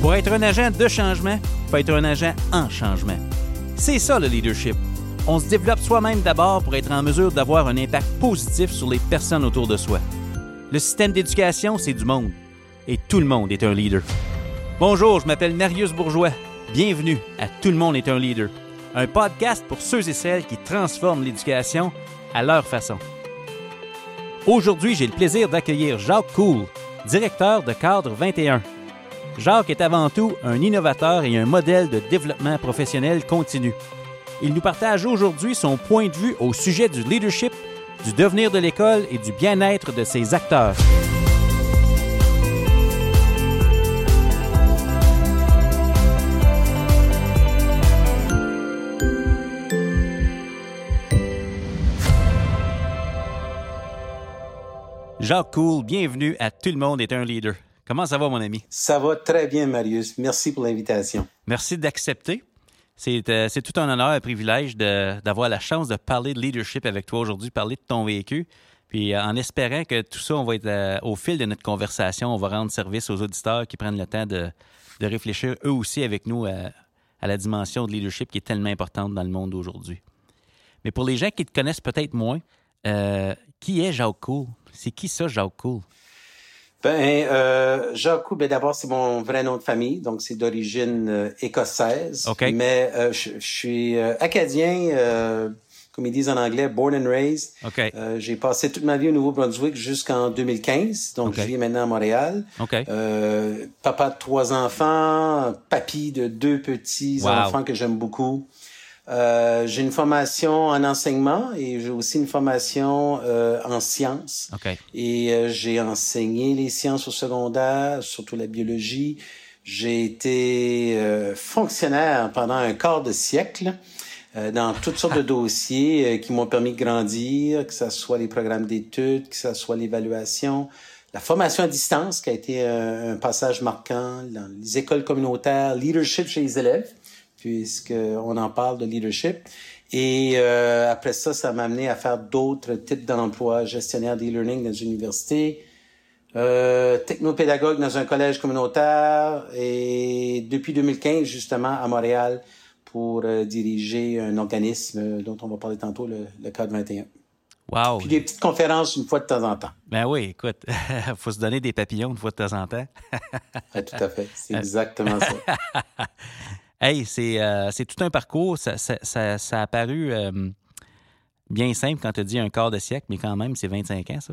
Pour être un agent de changement, il faut être un agent en changement. C'est ça le leadership. On se développe soi-même d'abord pour être en mesure d'avoir un impact positif sur les personnes autour de soi. Le système d'éducation, c'est du monde. Et tout le monde est un leader. Bonjour, je m'appelle Marius Bourgeois. Bienvenue à Tout le monde est un leader. Un podcast pour ceux et celles qui transforment l'éducation à leur façon. Aujourd'hui, j'ai le plaisir d'accueillir Jacques Cool, directeur de Cadre 21. Jacques est avant tout un innovateur et un modèle de développement professionnel continu. Il nous partage aujourd'hui son point de vue au sujet du leadership, du devenir de l'école et du bien-être de ses acteurs. Jacques Cool, bienvenue à Tout le monde est un leader. Comment ça va, mon ami? Ça va très bien, Marius. Merci pour l'invitation. Merci d'accepter. C'est euh, tout un honneur, un privilège d'avoir la chance de parler de leadership avec toi aujourd'hui, parler de ton vécu. Puis euh, en espérant que tout ça, on va être euh, au fil de notre conversation, on va rendre service aux auditeurs qui prennent le temps de, de réfléchir eux aussi avec nous à, à, la dimension de leadership qui est tellement importante dans le monde d'aujourd'hui. Mais pour les gens qui te connaissent peut-être moins, qui est Jacques Cool? C'est qui ça, Jacques Cool? Ben, euh, Jacques Cool, ben d'abord, c'est mon vrai nom de famille, donc c'est d'origine euh, écossaise. Okay. Mais euh, je, je, suis euh, acadien, euh, comme ils disent en anglais, born and raised. Okay. J'ai passé toute ma vie au Nouveau-Brunswick jusqu'en 2015, donc okay. je vis maintenant à Montréal. Okay. papa de trois enfants, papy de deux petits wow. enfants que j'aime beaucoup. Euh, j'ai une formation en enseignement et j'ai aussi une formation euh, en sciences. Okay. Et euh, j'ai enseigné les sciences au secondaire, surtout la biologie. J'ai été fonctionnaire pendant un quart de siècle dans toutes sortes de dossiers qui m'ont permis de grandir, que ce soit les programmes d'études, que ce soit l'évaluation, la formation à distance qui a été un, un passage marquant dans les écoles communautaires, leadership chez les élèves puisqu'on en parle de leadership. Et euh, après ça, ça m'a amené à faire d'autres types d'emplois, gestionnaire d'e-learning dans une université, euh, technopédagogue dans un collège communautaire et depuis 2015, justement, à Montréal pour euh, diriger un organisme dont on va parler tantôt, le, le Cadre 21. Wow. Puis des petites conférences une fois de temps en temps. Ben oui, écoute, faut se donner des papillons une fois de temps en temps. ouais, tout à fait, c'est exactement ça. Hey, c'est euh, tout un parcours. Ça, ça, ça, ça a paru euh, bien simple quand tu as dit un quart de siècle, mais quand même, c'est 25 ans, ça.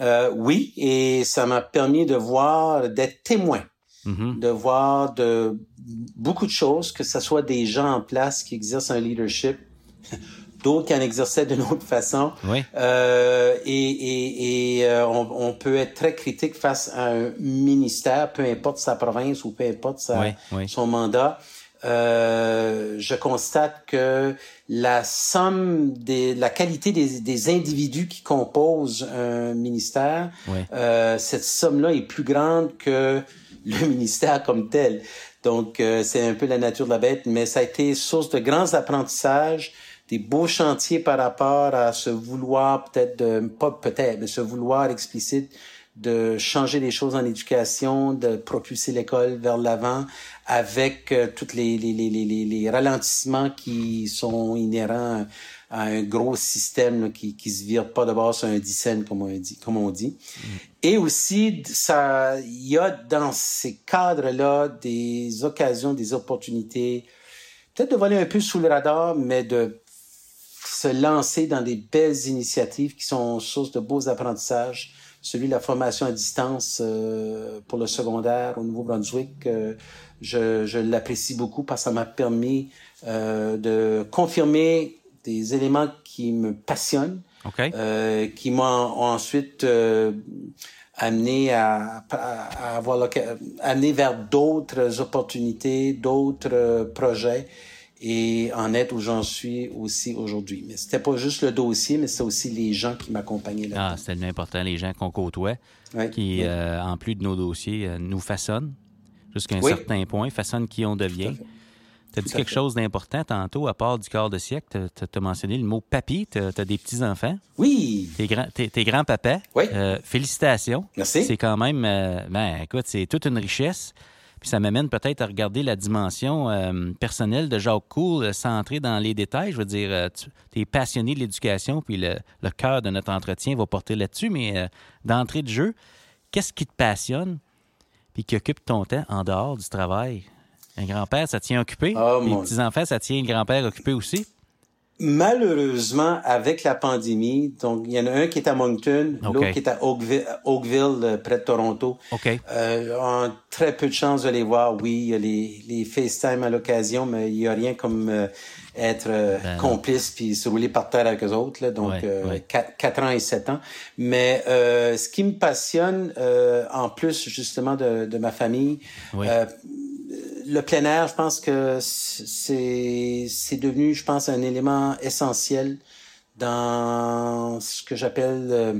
Euh, oui, et ça m'a permis de voir, d'être témoin, mm -hmm. de voir de beaucoup de choses, que ce soit des gens en place qui exercent un leadership, d'autres qui en exerçaient d'une autre façon. Oui. Euh, et et, et on, on, peut être très critique face à un ministère, peu importe sa province ou peu importe sa, oui, oui. son mandat. Euh, je constate que la somme des, la qualité des, des individus qui composent un ministère, oui. euh, cette somme-là est plus grande que le ministère comme tel. Donc, euh, c'est un peu la nature de la bête, mais ça a été source de grands apprentissages, des beaux chantiers par rapport à ce vouloir peut-être de, pas peut-être, mais ce vouloir explicite de changer les choses en éducation, de propulser l'école vers l'avant avec euh, tous les, les, les, les, les ralentissements qui sont inhérents à un gros système là, qui qui se vire pas d'abord sur un dixaine comme on dit comme on dit Mm. et aussi ça il y a dans ces cadres là des occasions des opportunités peut-être de voler un peu sous le radar mais de se lancer dans des belles initiatives qui sont source de beaux apprentissages celui de la formation à distance euh, pour le secondaire au Nouveau-Brunswick euh, je, je l'apprécie beaucoup parce que ça m'a permis euh, de confirmer des éléments qui me passionnent, okay. euh, qui m'ont ensuite euh, amené à, avoir amené vers d'autres opportunités, d'autres projets et en être où j'en suis aussi aujourd'hui. Mais c'était pas juste le dossier, mais c'est aussi les gens qui m'accompagnaient là. Ah, c'était important, les gens qu'on côtoie, qui. Euh, en plus de nos dossiers, nous façonnent jusqu'à un oui. certain point, façonnent qui on devient. Tu as dit quelque chose d'important tantôt, à part du quart de siècle. Tu as, mentionné le mot papy. Tu as, des petits-enfants. Oui. Tes, grands, tes, tes grands-papas. Oui. Euh, félicitations. Merci. C'est quand même, euh, ben, écoute, c'est toute une richesse. Puis ça m'amène peut-être à regarder la dimension euh, personnelle de Jacques Cool sans entrer dans les détails. Je veux dire, tu es passionné de l'éducation, puis le, cœur de notre entretien va porter là-dessus, mais d'entrée de jeu, qu'est-ce qui te passionne? Puis qui occupe ton temps en dehors du travail? Un grand-père, ça tient occupé. Oh, les petits-enfants, ça tient le grand-père occupé aussi. Malheureusement, avec la pandémie, donc il y en a un qui est à Moncton, l'autre qui est à Oakville, Oakville, euh, près de Toronto. Okay. Euh, on a très peu de chance de les voir. Oui, il y a les, les FaceTime à l'occasion, mais il y a rien comme euh, être euh, ben complice puis se rouler par terre avec eux autres. Là, donc, ouais, 4, ans et 7 ans. Mais ce qui me passionne, en plus justement de, de ma famille, le plein air, je pense que c'est c'est devenu, je pense, un élément essentiel dans ce que j'appelle euh,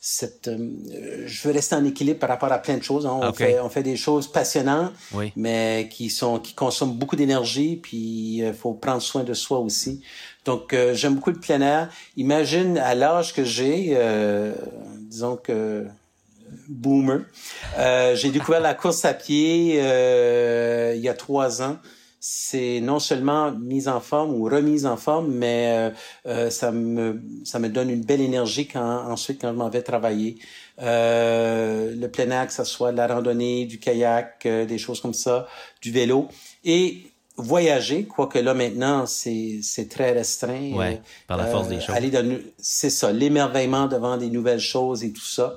cette. Euh, je veux rester en équilibre par rapport à plein de choses. Hein. On fait on fait des choses passionnantes, mais qui sont qui consomment beaucoup d'énergie, puis il euh, faut prendre soin de soi aussi. Donc j'aime beaucoup le plein air. Imagine à l'âge que j'ai, disons que boomer. Euh, j'ai découvert la course à pied euh, il y a trois ans. C'est non seulement mise en forme ou remise en forme, mais euh, ça me ça me donne une belle énergie quand ensuite quand je m'en vais travailler. le plein air, que ce soit de la randonnée, du kayak, des choses comme ça, du vélo et voyager, quoique là maintenant c'est c'est très restreint. Ouais, par la force des choses. Aller c'est ça, l'émerveillement devant des nouvelles choses et tout ça.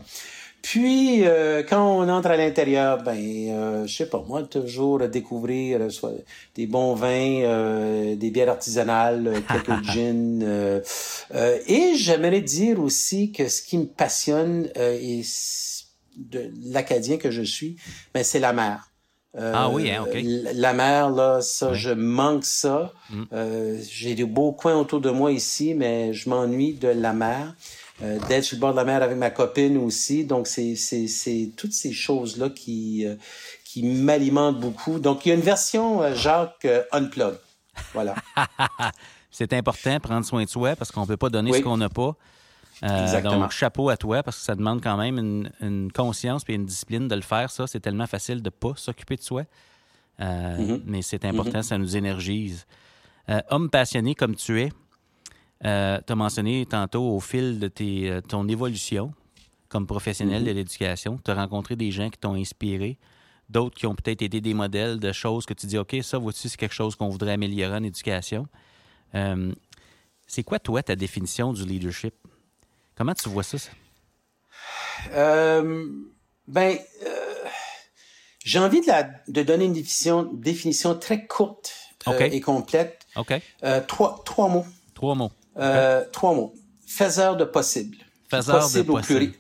Puis, euh, quand on entre à l'intérieur, ben, euh, je sais pas, moi, toujours découvrir euh, soit des bons vins, euh, des bières artisanales, quelques gins. et j'aimerais dire aussi que ce qui me passionne et de l'acadien que je suis, ben, c'est la mer. ah oui, hein, OK. La mer, là, ça, je manque ça. Mm. J'ai de beaux coins autour de moi ici, mais je m'ennuie de la mer euh, d'être sur le bord de la mer avec ma copine aussi. Donc, c'est, c'est, c'est toutes ces choses-là qui, euh, qui m'alimentent beaucoup. Donc, il y a une version euh, Jacques euh, Unplug. Voilà. c'est important, prendre soin de soi, parce qu'on ne peut pas donner ce qu'on n'a pas. Exactement. Donc, chapeau à toi, parce que ça demande quand même une, une conscience et une discipline de le faire. Ça, c'est tellement facile de ne pas s'occuper de soi. Mm-hmm. Mais c'est important, mm-hmm. ça nous énergise. homme passionné comme tu es, euh, tu as mentionné tantôt au fil de tes, euh, ton évolution comme professionnel de l'éducation, tu as rencontré des gens qui t'ont inspiré, d'autres qui ont peut-être été des modèles de choses que tu dis, OK, ça, vois-tu, c'est quelque chose qu'on voudrait améliorer en éducation. Euh, c'est quoi, toi, ta définition du leadership? Comment tu vois ça? ben, j'ai envie de, la, de donner une définition, définition très courte et complète. OK. trois, trois mots. Trois mots. Euh, trois mots. Faiseur de possible. Faiseur possible de au pluriel.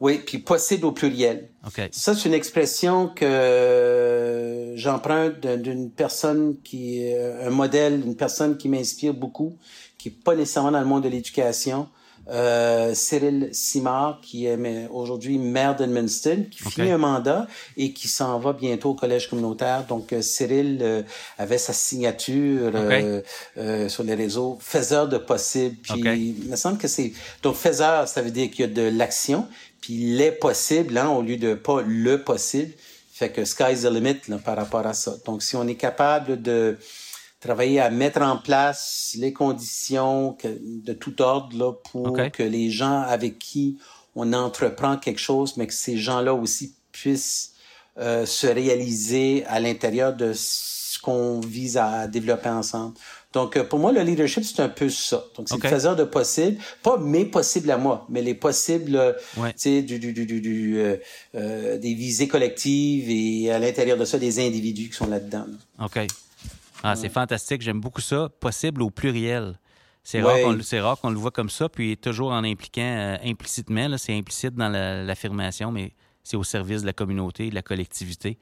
Oui, puis possible au pluriel. Okay. Ça, c'est une expression que j'emprunte d'une personne qui est un modèle, une personne qui m'inspire beaucoup, qui est pas nécessairement dans le monde de l'éducation, euh, Cyril Simard, qui est aujourd'hui maire d'Edmundston, qui finit un mandat et qui s'en va bientôt au collège communautaire. Donc, euh, Cyril euh, avait sa signature euh, sur les réseaux, faiseur de possible. Puis, il me semble que c'est... Donc, faiseur, ça veut dire qu'il y a de l'action, puis les possibles, hein, au lieu de pas le possible. Fait que sky's the limit là, par rapport à ça. Donc, si on est capable de travailler à mettre en place les conditions de tout ordre là, pour que les gens avec qui on entreprend quelque chose, mais que ces gens-là aussi puissent euh, se réaliser à l'intérieur de ce qu'on vise à développer ensemble. Donc, euh, pour moi, le leadership, c'est un peu ça. Donc, c'est le faiseur de possibles, pas mes possibles à moi, mais les possibles, euh, tu sais, du, du, du, du euh, des visées collectives et à l'intérieur de ça, des individus qui sont là-dedans. OK. Ah, c'est fantastique. J'aime beaucoup ça. Possible au pluriel. C'est rare qu'on le voit comme ça, puis toujours en impliquant euh, implicitement. C'est implicite dans l'affirmation, mais c'est au service de la communauté, de la collectivité.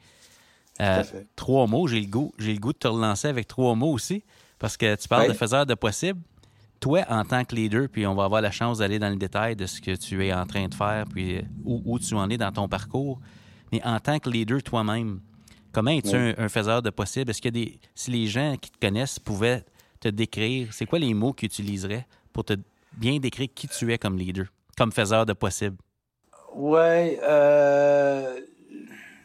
Euh, trois mots, j'ai le goût. J'ai le goût de te relancer avec trois mots aussi, parce que tu parles de faiseur de possible. Toi, en tant que leader, puis on va avoir la chance d'aller dans le détail de ce que tu es en train de faire, puis euh, où, où tu en es dans ton parcours. Mais en tant que leader toi-même, Comment es-tu un, faiseur de possible? Est-ce que des, si les gens qui te connaissent pouvaient te décrire, c'est quoi les mots qu'ils utiliseraient pour te bien décrire qui tu es comme leader, comme faiseur de possible? Ouais, euh,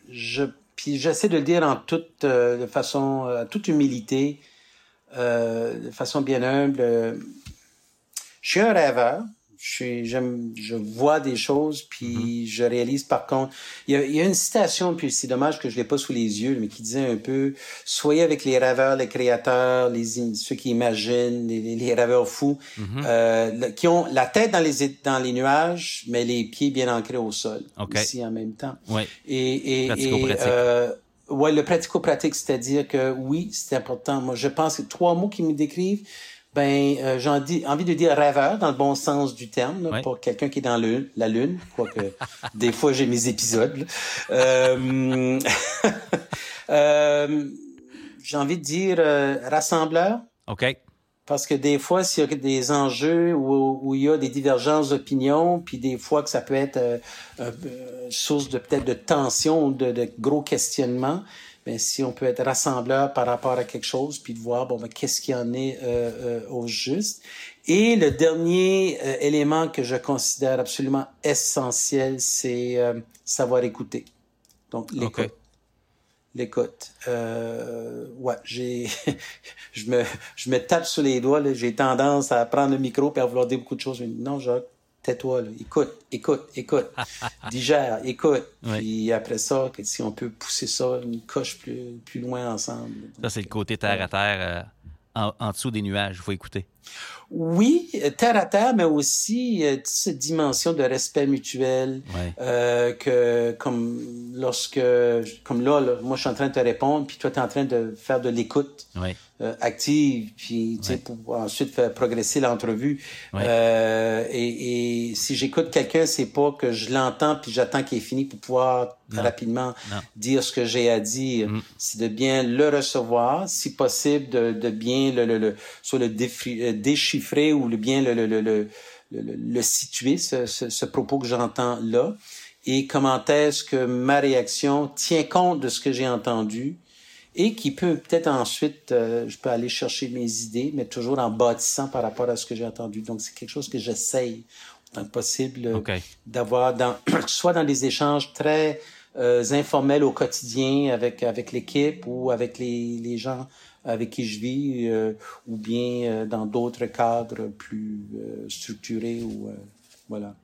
je, puis j'essaie de le dire en toute de façon, toute humilité, de façon bien humble. Je suis un rêveur j'aime, je vois des choses, puis mm-hmm. je réalise par contre. Il y, a, il y, a, une citation, puis c'est dommage que je l'ai pas sous les yeux, mais qui disait un peu soyez avec les rêveurs, les créateurs, les ceux qui imaginent, les, les rêveurs fous, mm-hmm. euh, qui ont la tête dans les dans les nuages, mais les pieds bien ancrés au sol, ici en même temps. Ouais. Et, et, et euh, ouais, le pratico-pratique, c'est-à-dire que oui, c'est important. Moi, je pense que trois mots qui me décrivent ben, euh, j'ai envie de dire rêveur dans le bon sens du terme, pour quelqu'un qui est dans le, la lune, quoique des fois j'ai mes épisodes. Euh, euh, j'ai envie de dire euh, rassembleur. OK. Parce que des fois, s'il y a des enjeux où, où, il y a des divergences d'opinion, puis des fois que ça peut être euh, source de peut-être de tension ou de, de gros questionnements, mais si on peut être rassembleur par rapport à quelque chose, puis de voir bon ben, qu'est-ce qui en est euh, euh, au juste. Et le dernier euh, élément que je considère absolument essentiel, c'est savoir écouter. Donc l'écoute. L'écoute. ouais, j'ai, je me, je me tape sur les doigts. J'ai tendance à prendre le micro et à vouloir dire beaucoup de choses. Mais non, Jacques, tais-toi, écoute, écoute, écoute, digère, écoute. Puis après ça, si on peut pousser ça une coche plus, plus loin ensemble. Ça, c'est le côté terre à terre, euh, en, dessous des nuages, il faut écouter. Oui, terre à terre, mais aussi euh, cette dimension de respect mutuel euh, que comme lorsque comme là, moi je suis en train de te répondre, puis toi tu es en train de faire de l'écoute. Euh, active, puis tu sais, pour ensuite faire progresser l'entrevue. Euh, et, et, si j'écoute quelqu'un, c'est pas que je l'entends puis j'attends qu'il est fini pour pouvoir rapidement dire ce que j'ai à dire. Mm. C'est de bien le recevoir, si possible, de, de bien le, le, le soit le euh, déchiffrer ou le bien le, le, le, le, situer, ce, ce, ce propos que j'entends là. Et comment est-ce que ma réaction tient compte de ce que j'ai entendu et qui peut peut-être ensuite, euh, je peux aller chercher mes idées, mais toujours en bâtissant par rapport à ce que j'ai entendu. Donc, c'est quelque chose que j'essaye autant que possible euh, d'avoir, dans, soit dans des échanges très euh, informels au quotidien avec avec l'équipe ou avec les, les gens avec qui je vis, ou bien dans d'autres cadres plus structurés ou voilà.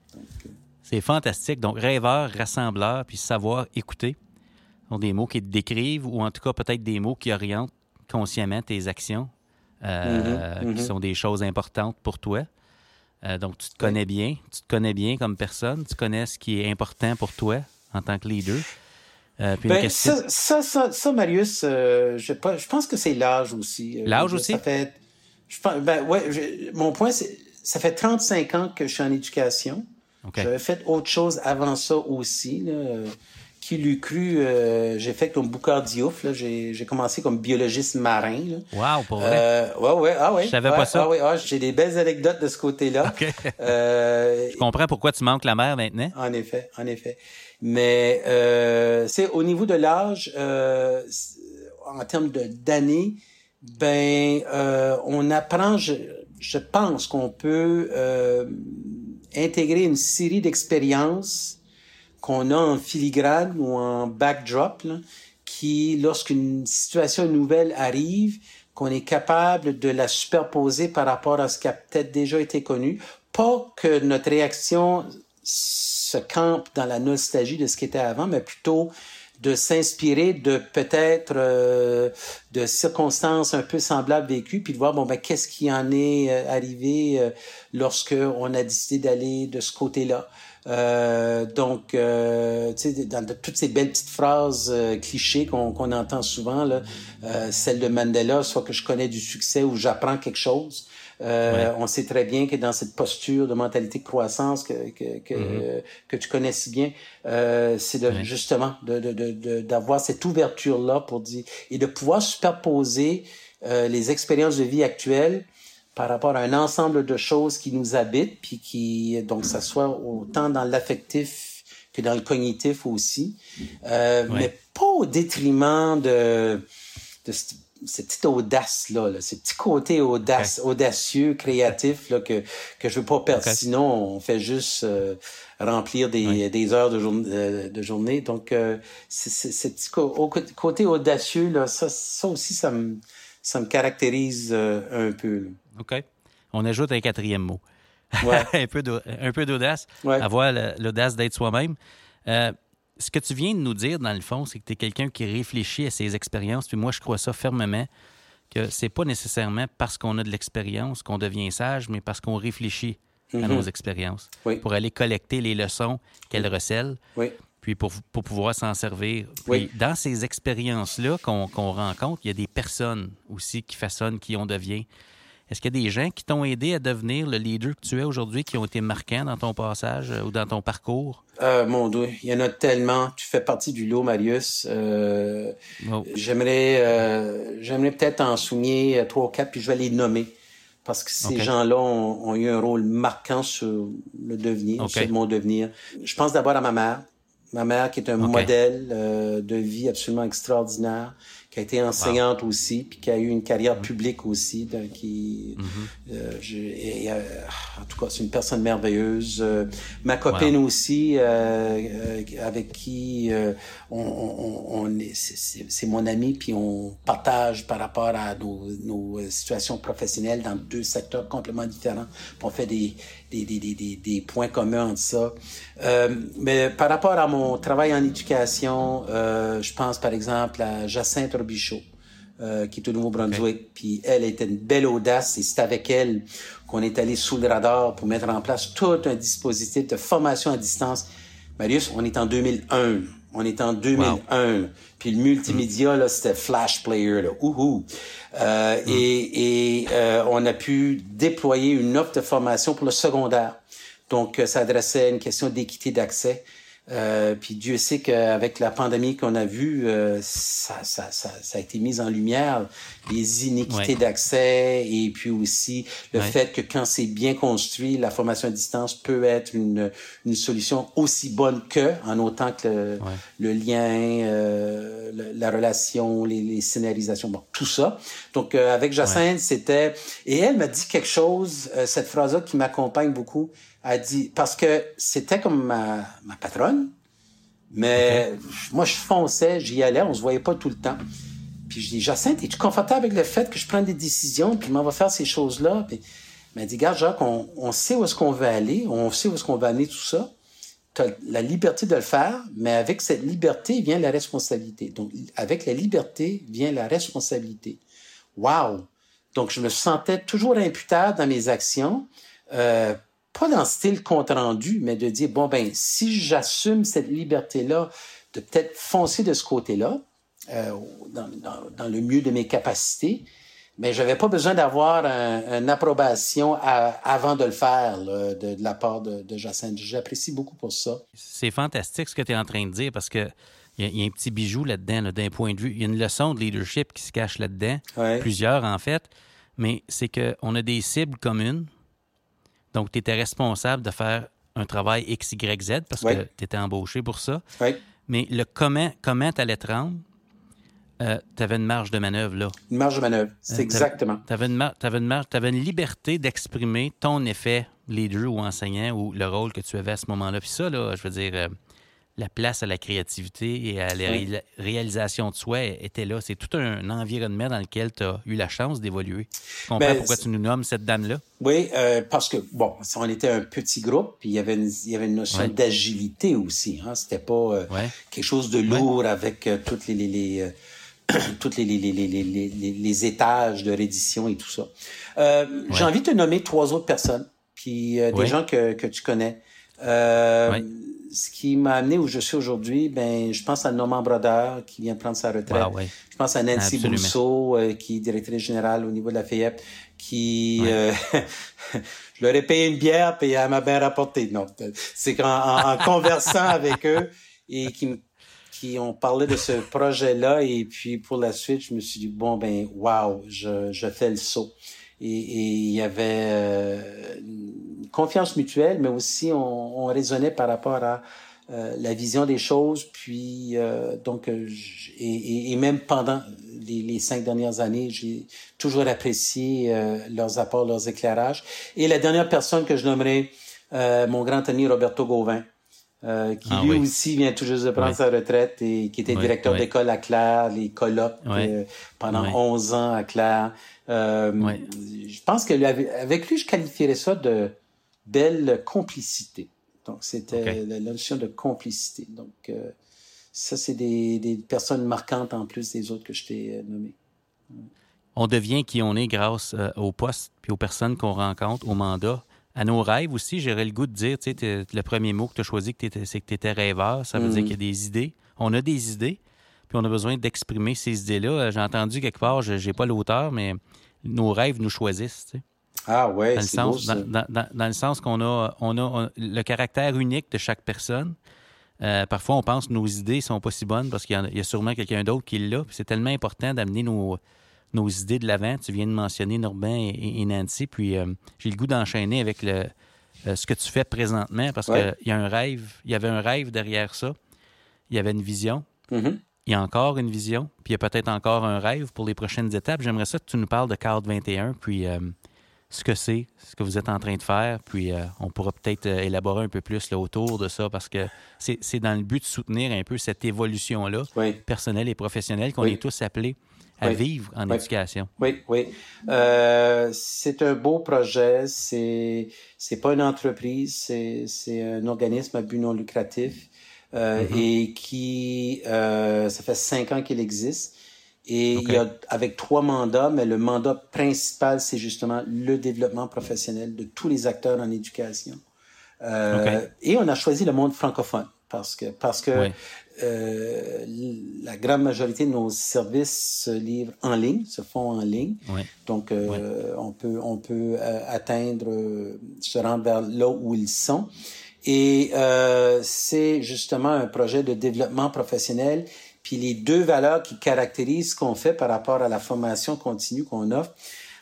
c'est fantastique. Donc, rêveur, rassembleur, puis savoir écouter des mots qui te décrivent ou en tout cas peut-être des mots qui orientent consciemment tes actions, euh, mm-hmm, qui mm-hmm. sont des choses importantes pour toi. Euh, donc, tu te connais bien, tu te connais bien comme personne, tu connais ce qui est important pour toi en tant que leader. Euh, ben, ça, ça, ça, Marius, je, je, pense que c'est l'âge aussi. L'âge aussi? Ça fait, je, ben, ouais, mon point, c'est ça fait 35 ans que je suis en éducation. J'avais fait autre chose avant ça aussi. Là qui l'eût cru, euh, j'ai fait comme Boucard Diouf, j'ai, commencé comme biologiste marin. Là. Wow, pour vrai? Euh, ouais, ouais, ah ouais. Je savais pas ça. Ah, ouais, ah, j'ai des belles anecdotes de ce côté-là. Euh, Je comprends pourquoi tu manques la mer maintenant. En effet, en effet. Mais euh, c'est au niveau de l'âge, euh, en termes d'années, ben euh, on apprend, je, je pense qu'on peut euh, intégrer une série d'expériences qu'on a en filigrane ou en backdrop, qui, lorsqu'une situation nouvelle arrive, qu'on est capable de la superposer par rapport à ce qui a peut-être déjà été connu, pas que notre réaction se campe dans la nostalgie de ce qui était avant, mais plutôt de s'inspirer de peut-être euh, de circonstances un peu semblables vécues, puis de voir bon ben qu'est-ce qui en est euh, arrivé euh, lorsque on a décidé d'aller de ce côté-là. Euh, donc, tu sais, dans toutes ces belles petites phrases clichés qu'on entend souvent, là, celle de Mandela, soit que je connais du succès ou j'apprends quelque chose. Euh, On sait très bien que dans cette posture de mentalité de croissance que que que, mm-hmm. que tu connais si bien, c'est de justement de d'avoir de, de, cette ouverture là pour dire et de pouvoir superposer les expériences de vie actuelles par rapport à un ensemble de choses qui nous habitent, puis qui, donc, ça soit autant dans l'affectif que dans le cognitif aussi, euh, mais pas au détriment de, de cette petite audace-là, là, ce petit côté audace, audacieux, créatif là, que, que je veux pas perdre. Sinon, on fait juste euh, remplir des, des heures de, euh, de journée. Donc, euh, ce petit côté audacieux, là, ça, ça aussi, ça me, ça me caractérise un peu. OK. On ajoute un quatrième mot. Ouais. un peu d'audace. Avoir l'audace d'être soi-même ce que tu viens de nous dire, dans le fond, c'est que tu es quelqu'un qui réfléchit à ses expériences. Puis moi, je crois ça fermement que c'est pas nécessairement parce qu'on a de l'expérience qu'on devient sage, mais parce qu'on réfléchit à mm-hmm. nos expériences pour aller collecter les leçons qu'elles recèlent. Puis pour, pour pouvoir s'en servir. Puis dans ces expériences-là qu'on rencontre, il y a des personnes aussi qui façonnent qui on devient. Est-ce qu'il y a des gens qui t'ont aidé à devenir le leader que tu es aujourd'hui, qui ont été marquants dans ton passage euh, ou dans ton parcours? Euh, mon Dieu, il y en a tellement. Tu fais partie du lot, Marius. Euh, oh. J'aimerais, j'aimerais peut-être en souligner trois ou quatre, puis je vais les nommer. Parce que ces gens-là ont, eu un rôle marquant sur le devenir, sur mon devenir. Je pense d'abord à ma mère. Ma mère qui est un modèle de vie absolument extraordinaire qui a été enseignante aussi, puis qui a eu une carrière publique aussi, qui, mm-hmm. euh, euh, en tout cas, c'est une personne merveilleuse. Euh, ma copine aussi, avec qui on, on, on est, c'est mon ami, puis on partage par rapport à nos, nos, situations professionnelles dans deux secteurs complètement différents. Puis on fait des, des, des, des, des points communs entre ça. mais par rapport à mon travail en éducation, je pense par exemple à Jacinthe Robichaud, euh, qui est au Nouveau-Brunswick. Puis elle était une belle audace et c'est avec elle qu'on est allé sous le radar pour mettre en place tout un dispositif de formation à distance. Marius, on est en 2001. On est en 2001. Puis le multimédia, là, c'était Flash Player, là. Ouhou. Euh, mm. Et, et euh, on a pu déployer une offre de formation pour le secondaire. Donc, ça adressait à une question d'équité d'accès. Euh, puis Dieu sait qu'avec la pandémie qu'on a vue, euh, ça, ça, ça, ça, a été mis en lumière, les iniquités d'accès et puis aussi le fait que quand c'est bien construit, la formation à distance peut être une, une solution aussi bonne que, en autant que le, lien, euh, la, relation, les, les, scénarisations, bon, tout ça. Donc euh, avec Jacinthe, c'était... Et elle m'a dit quelque chose, cette phrase-là qui m'accompagne beaucoup, a dit, parce que c'était comme ma, ma patronne, mais moi, je fonçais, j'y allais, on se voyait pas tout le temps. Puis je dis, Jacinthe, es-tu confortable avec le fait que je prenne des décisions, puis on va faire ces choses-là? Puis elle m'a dit, regarde, Jacques, on, on sait où est-ce qu'on veut aller, on sait où est-ce qu'on va amener tout ça. Tu as la liberté de le faire, mais avec cette liberté vient la responsabilité. Donc, avec la liberté vient la responsabilité. Wow! Donc, je me sentais toujours imputable dans mes actions. Euh, pas dans le style compte rendu, mais de dire, bon, ben, si j'assume cette liberté-là, de peut-être foncer de ce côté-là, euh, dans, dans, dans, le mieux de mes capacités, mais j'avais pas besoin d'avoir une approbation avant de le faire de, de, la part de, de Jacinthe. J'apprécie beaucoup pour ça. C'est fantastique ce que tu es en train de dire parce que il y, a un petit bijou là-dedans, d'un point de vue. Il y a une leçon de leadership qui se cache là-dedans, plusieurs en fait, mais c'est qu'on a des cibles communes, donc, tu étais responsable de faire un travail X, Y, Z parce que tu étais embauché pour ça. Mais le comment, comment tu allais te rendre, euh, tu avais une marge de manœuvre là. Une marge de manœuvre, c'est euh, exactement. Tu avais, une, avais, une, avais une liberté d'exprimer ton effet leader ou enseignant ou le rôle que tu avais à ce moment-là. Puis ça, là, je veux dire, euh, la place à la créativité et à la réalisation de soi était là. C'est tout un environnement dans lequel tu as eu la chance d'évoluer. Comprends ben, pourquoi tu nous nommes cette dame-là? Oui, euh, parce que, bon, on était un petit groupe, puis il y avait une, il y avait une notion d'agilité aussi. Hein? C'était pas euh, quelque chose de lourd avec euh, toutes les, les, les toutes les, les, les, les, étages de reddition et tout ça. J'ai envie de te nommer trois autres personnes, puis des gens que, que tu connais. Euh, ce qui m'a amené où je suis aujourd'hui, ben, je pense à Norman Brodeur qui vient de prendre sa retraite. Je pense à Nancy Absolument. Euh, qui est directrice générale au niveau de la FEIEP, qui euh, je leur ai payé une bière puis elle m'a bien rapporté. Non, c'est qu'en en, conversant avec eux et qui qui ont parlé de ce projet-là et puis pour la suite, je me suis dit bon ben wow, je je fais le saut. Et, il y avait euh, confiance mutuelle, mais aussi on, on raisonnait par rapport à euh, la vision des choses, puis euh, donc euh, et, et, même pendant les, cinq dernières années. J'ai toujours apprécié leurs apports, leurs éclairages. Et la dernière personne que je nommerai, mon grand ami Roberto Gauvin. Euh, qui ah lui aussi vient tout juste de prendre sa retraite et qui était directeur d'école à Claire, les colloques euh, pendant 11 ans à Claire. Euh, je pense que avec lui, je qualifierais ça de belle complicité. Donc, c'était la notion de complicité. Donc, ça, c'est des, des, personnes marquantes en plus des autres que je t'ai nommées. On devient qui on est grâce au poste puis aux personnes qu'on rencontre, au mandat à nos rêves aussi, j'aurais le goût de dire, tu sais, le premier mot que tu as choisi, c'est que tu étais rêveur. Ça veut dire mm. qu'il y a des idées. On a des idées, puis on a besoin d'exprimer ces idées-là. Euh, j'ai entendu quelque part, je n'ai pas l'auteur, mais nos rêves nous choisissent, tu sais. Ah ouais, beau, dans, dans, dans, le sens qu'on a, on a, le caractère unique de chaque personne. Euh, parfois, on pense que nos idées sont pas si bonnes parce qu'il y, a sûrement quelqu'un d'autre qui l'a. C'est tellement important d'amener nos, nos idées de l'avant. Tu viens de mentionner Norbin et, Nancy, puis euh, j'ai le goût d'enchaîner avec le, euh, ce que tu fais présentement parce qu'il y a un rêve, il y avait un rêve derrière ça. Il y avait une vision. Mm-hmm. Il y a encore une vision, puis il y a peut-être encore un rêve pour les prochaines étapes. J'aimerais ça que tu nous parles de Card 21, puis euh, ce que c'est, ce que vous êtes en train de faire, puis on pourra peut-être élaborer un peu plus là, autour de ça, parce que c'est dans le but de soutenir un peu cette évolution-là, personnelle et professionnelle, qu'on est tous appelés à vivre en éducation. Oui, oui. Euh, c'est un beau projet. C'est c'est pas une entreprise, c'est c'est un organisme à but non lucratif euh, mm-hmm. et qui euh, ça fait cinq ans qu'il existe. Et il y a avec trois mandats, mais le mandat principal, c'est justement le développement professionnel de tous les acteurs en éducation. Euh, Et on a choisi le monde francophone parce que parce que euh, la grande majorité de nos services se livrent en ligne, se font en ligne. Donc, euh, on peut, on peut euh, atteindre, se rendre vers là où ils sont. Et c'est justement un projet de développement professionnel. Puis les deux valeurs qui caractérisent ce qu'on fait par rapport à la formation continue qu'on offre,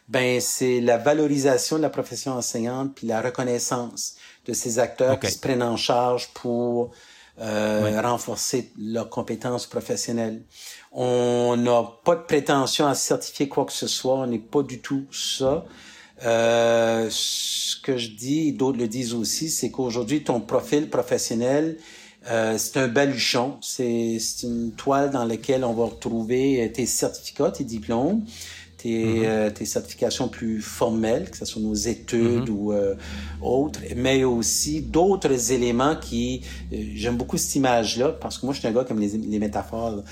ben c'est la valorisation de la profession enseignante puis la reconnaissance de ces acteurs qui se prennent en charge pour euh, renforcer leurs compétences professionnelles. On n'a pas de prétention à certifier quoi que ce soit, on n'est pas du tout ça. Euh, ce que je dis, d'autres le disent aussi, c'est qu'aujourd'hui, ton profil professionnel, euh, c'est un baluchon, c'est une toile dans laquelle on va retrouver tes certificats, tes diplômes, tes, mm-hmm. euh, tes certifications plus formelles, que ce soit nos études mm-hmm. ou euh, autres, mais aussi d'autres éléments qui... Euh, j'aime beaucoup cette image-là, parce que moi, je suis un gars comme les, les métaphores.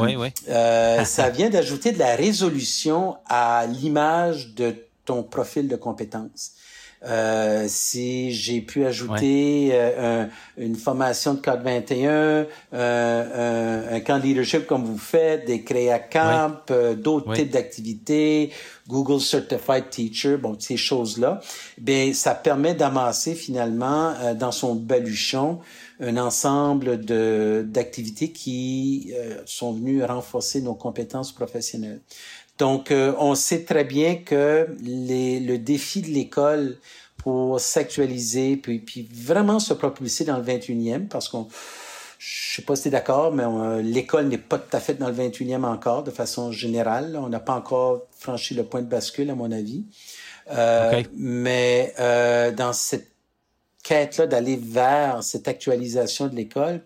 oui, oui. ça vient d'ajouter de la résolution à l'image de ton profil de compétences. Euh, si j'ai pu ajouter euh, une formation de code 21, euh, un, camp de leadership comme vous faites, des créa camp, d'autres types d'activités, Google Certified Teacher, bon ces choses-là, ben ça permet d'amasser finalement dans son baluchon un ensemble de d'activités qui sont venues renforcer nos compétences professionnelles. Donc, euh, on sait très bien que les, le défi de l'école pour s'actualiser, puis, puis vraiment se propulser dans le 21e, parce qu'on, je sais pas si tu es d'accord, mais l'école n'est pas tout à fait dans le 21e encore, de façon générale. On n'a pas encore franchi le point de bascule, à mon avis. Euh, Mais euh, dans cette quête-là d'aller vers cette actualisation de l'école,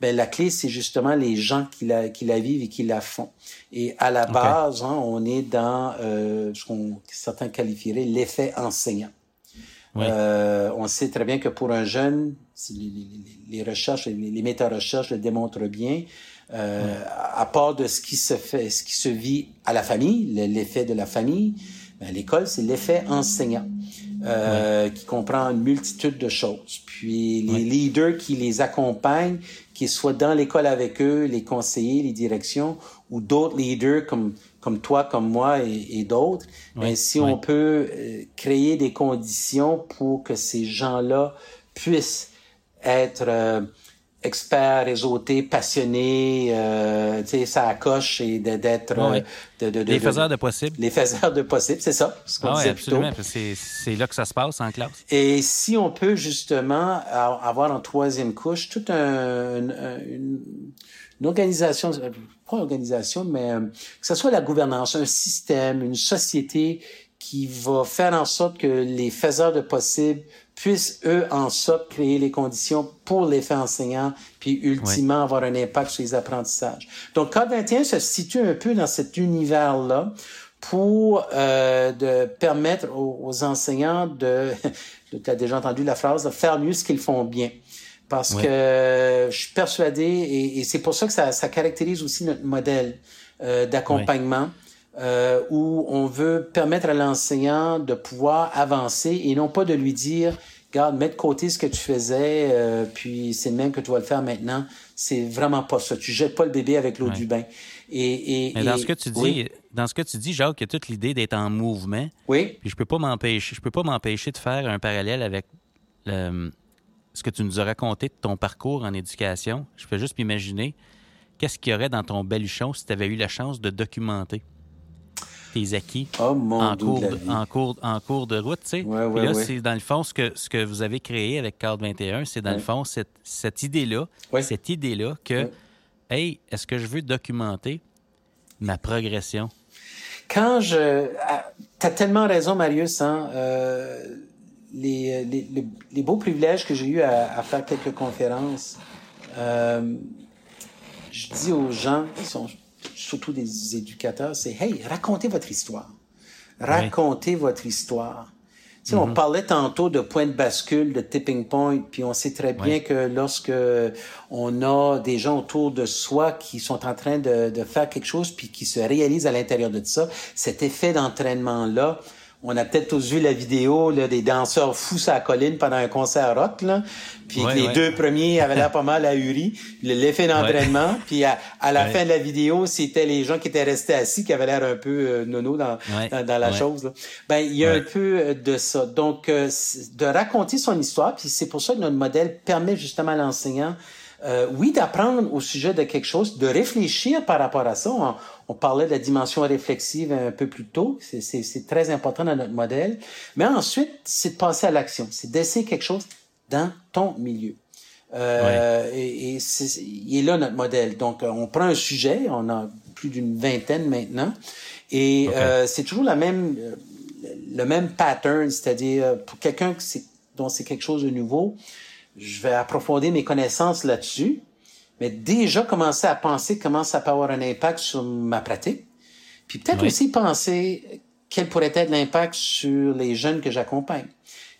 ben, la clé, c'est justement les gens qui la, qui la vivent et qui la font. Et à la base, hein, on est dans euh, ce qu'on certains qualifieraient l'effet enseignant. Euh, on sait très bien que pour un jeune, les, les, recherches, les, les méta-recherches le démontrent bien, euh, à part de ce qui se fait, ce qui se vit à la famille, l'effet de la famille, ben, l'école, c'est l'effet enseignant. Euh, qui comprend une multitude de choses. Puis les leaders qui les accompagnent, qu'ils soient dans l'école avec eux, les conseillers, les directions, ou d'autres leaders comme comme toi, comme moi et, d'autres, mais si on peut euh, créer des conditions pour que ces gens-là puissent être euh, experts, réseautés, passionnés, euh, tu sais, ça coche et d'être... Euh, de, de, les faiseurs de possible. Les faiseurs de possible, c'est ça, ce qu'on ah absolument, C'est là que ça se passe en classe. Et si on peut justement avoir en troisième couche toute un, une, une organisation, pas une organisation, mais que ce soit la gouvernance, un système, une société qui va faire en sorte que les faiseurs de possibles puissent, eux, en sorte, créer les conditions pour l'effet enseignant, puis ultimement avoir un impact sur les apprentissages. Donc, Code 21 se situe un peu dans cet univers-là pour euh, de permettre aux, enseignants de, tu as déjà entendu la phrase, de faire mieux ce qu'ils font bien. Parce que je suis persuadé, et, c'est pour ça que ça, ça caractérise aussi notre modèle euh, d'accompagnement. Euh, où on veut permettre à l'enseignant de pouvoir avancer et non pas de lui dire, garde, mets de côté ce que tu faisais, euh, puis c'est le même que tu vas le faire maintenant. C'est vraiment pas ça. Tu jettes pas le bébé avec l'eau du bain. Et, et, dans ce que tu dis, dans ce que tu dis, Jacques, il y a toute l'idée d'être en mouvement. Oui. Puis je peux pas m'empêcher, je peux pas m'empêcher de faire un parallèle avec ce que tu nous as raconté de ton parcours en éducation. Je peux juste m'imaginer qu'est-ce qu'il y aurait dans ton baluchon si tu avais eu la chance de documenter tes acquis oh, en, cours de, en, cours, en cours de route. Tu sais. là, c'est dans le fond ce que, ce que vous avez créé avec Cadre 21, c'est dans le fond cette, cette idée-là, cette idée-là que, hey, est-ce que je veux documenter ma progression? Quand je. Ah, tu as tellement raison, Marius. Hein? Euh, les, les, les, beaux privilèges que j'ai eu à, à, faire quelques conférences, euh, je dis aux gens qui sont surtout des éducateurs, c'est Hey, racontez votre histoire. Racontez votre histoire. Tu sais, On mhm. parlait tantôt de point de bascule, de tipping point, puis on sait très bien que lorsque on a des gens autour de soi qui sont en train de, de faire quelque chose, puis qui se réalisent à l'intérieur de ça, cet effet d'entraînement-là, on a peut-être tous vu la vidéo là, des danseurs fous à la colline pendant un concert rock, là. Puis les deux premiers avaient l'air pas mal ahuri. L'effet d'entraînement. Puis à, la fin de la vidéo, c'était les gens qui étaient restés assis qui avaient l'air un peu euh, nono dans, dans, la chose. Là. Ben, il y a un peu euh, de ça. Donc, euh, de raconter son histoire, puis c'est pour ça que notre modèle permet justement à l'enseignant euh, oui, d'apprendre au sujet de quelque chose, de réfléchir par rapport à ça. On, parlait de la dimension réflexive un peu plus tôt. C'est très important dans notre modèle. Mais ensuite, c'est de passer à l'action. C'est d'essayer quelque chose dans ton milieu. Euh, Et, et c'est, il est là notre modèle. Donc, on prend un sujet, on a plus d'une vingtaine maintenant, et euh, c'est toujours la même, le même pattern, c'est-à-dire pour quelqu'un dont c'est quelque chose de nouveau, je vais approfondir mes connaissances là-dessus, mais déjà commencer à penser comment ça peut avoir un impact sur ma pratique, puis peut-être aussi penser quel pourrait être l'impact sur les jeunes que j'accompagne.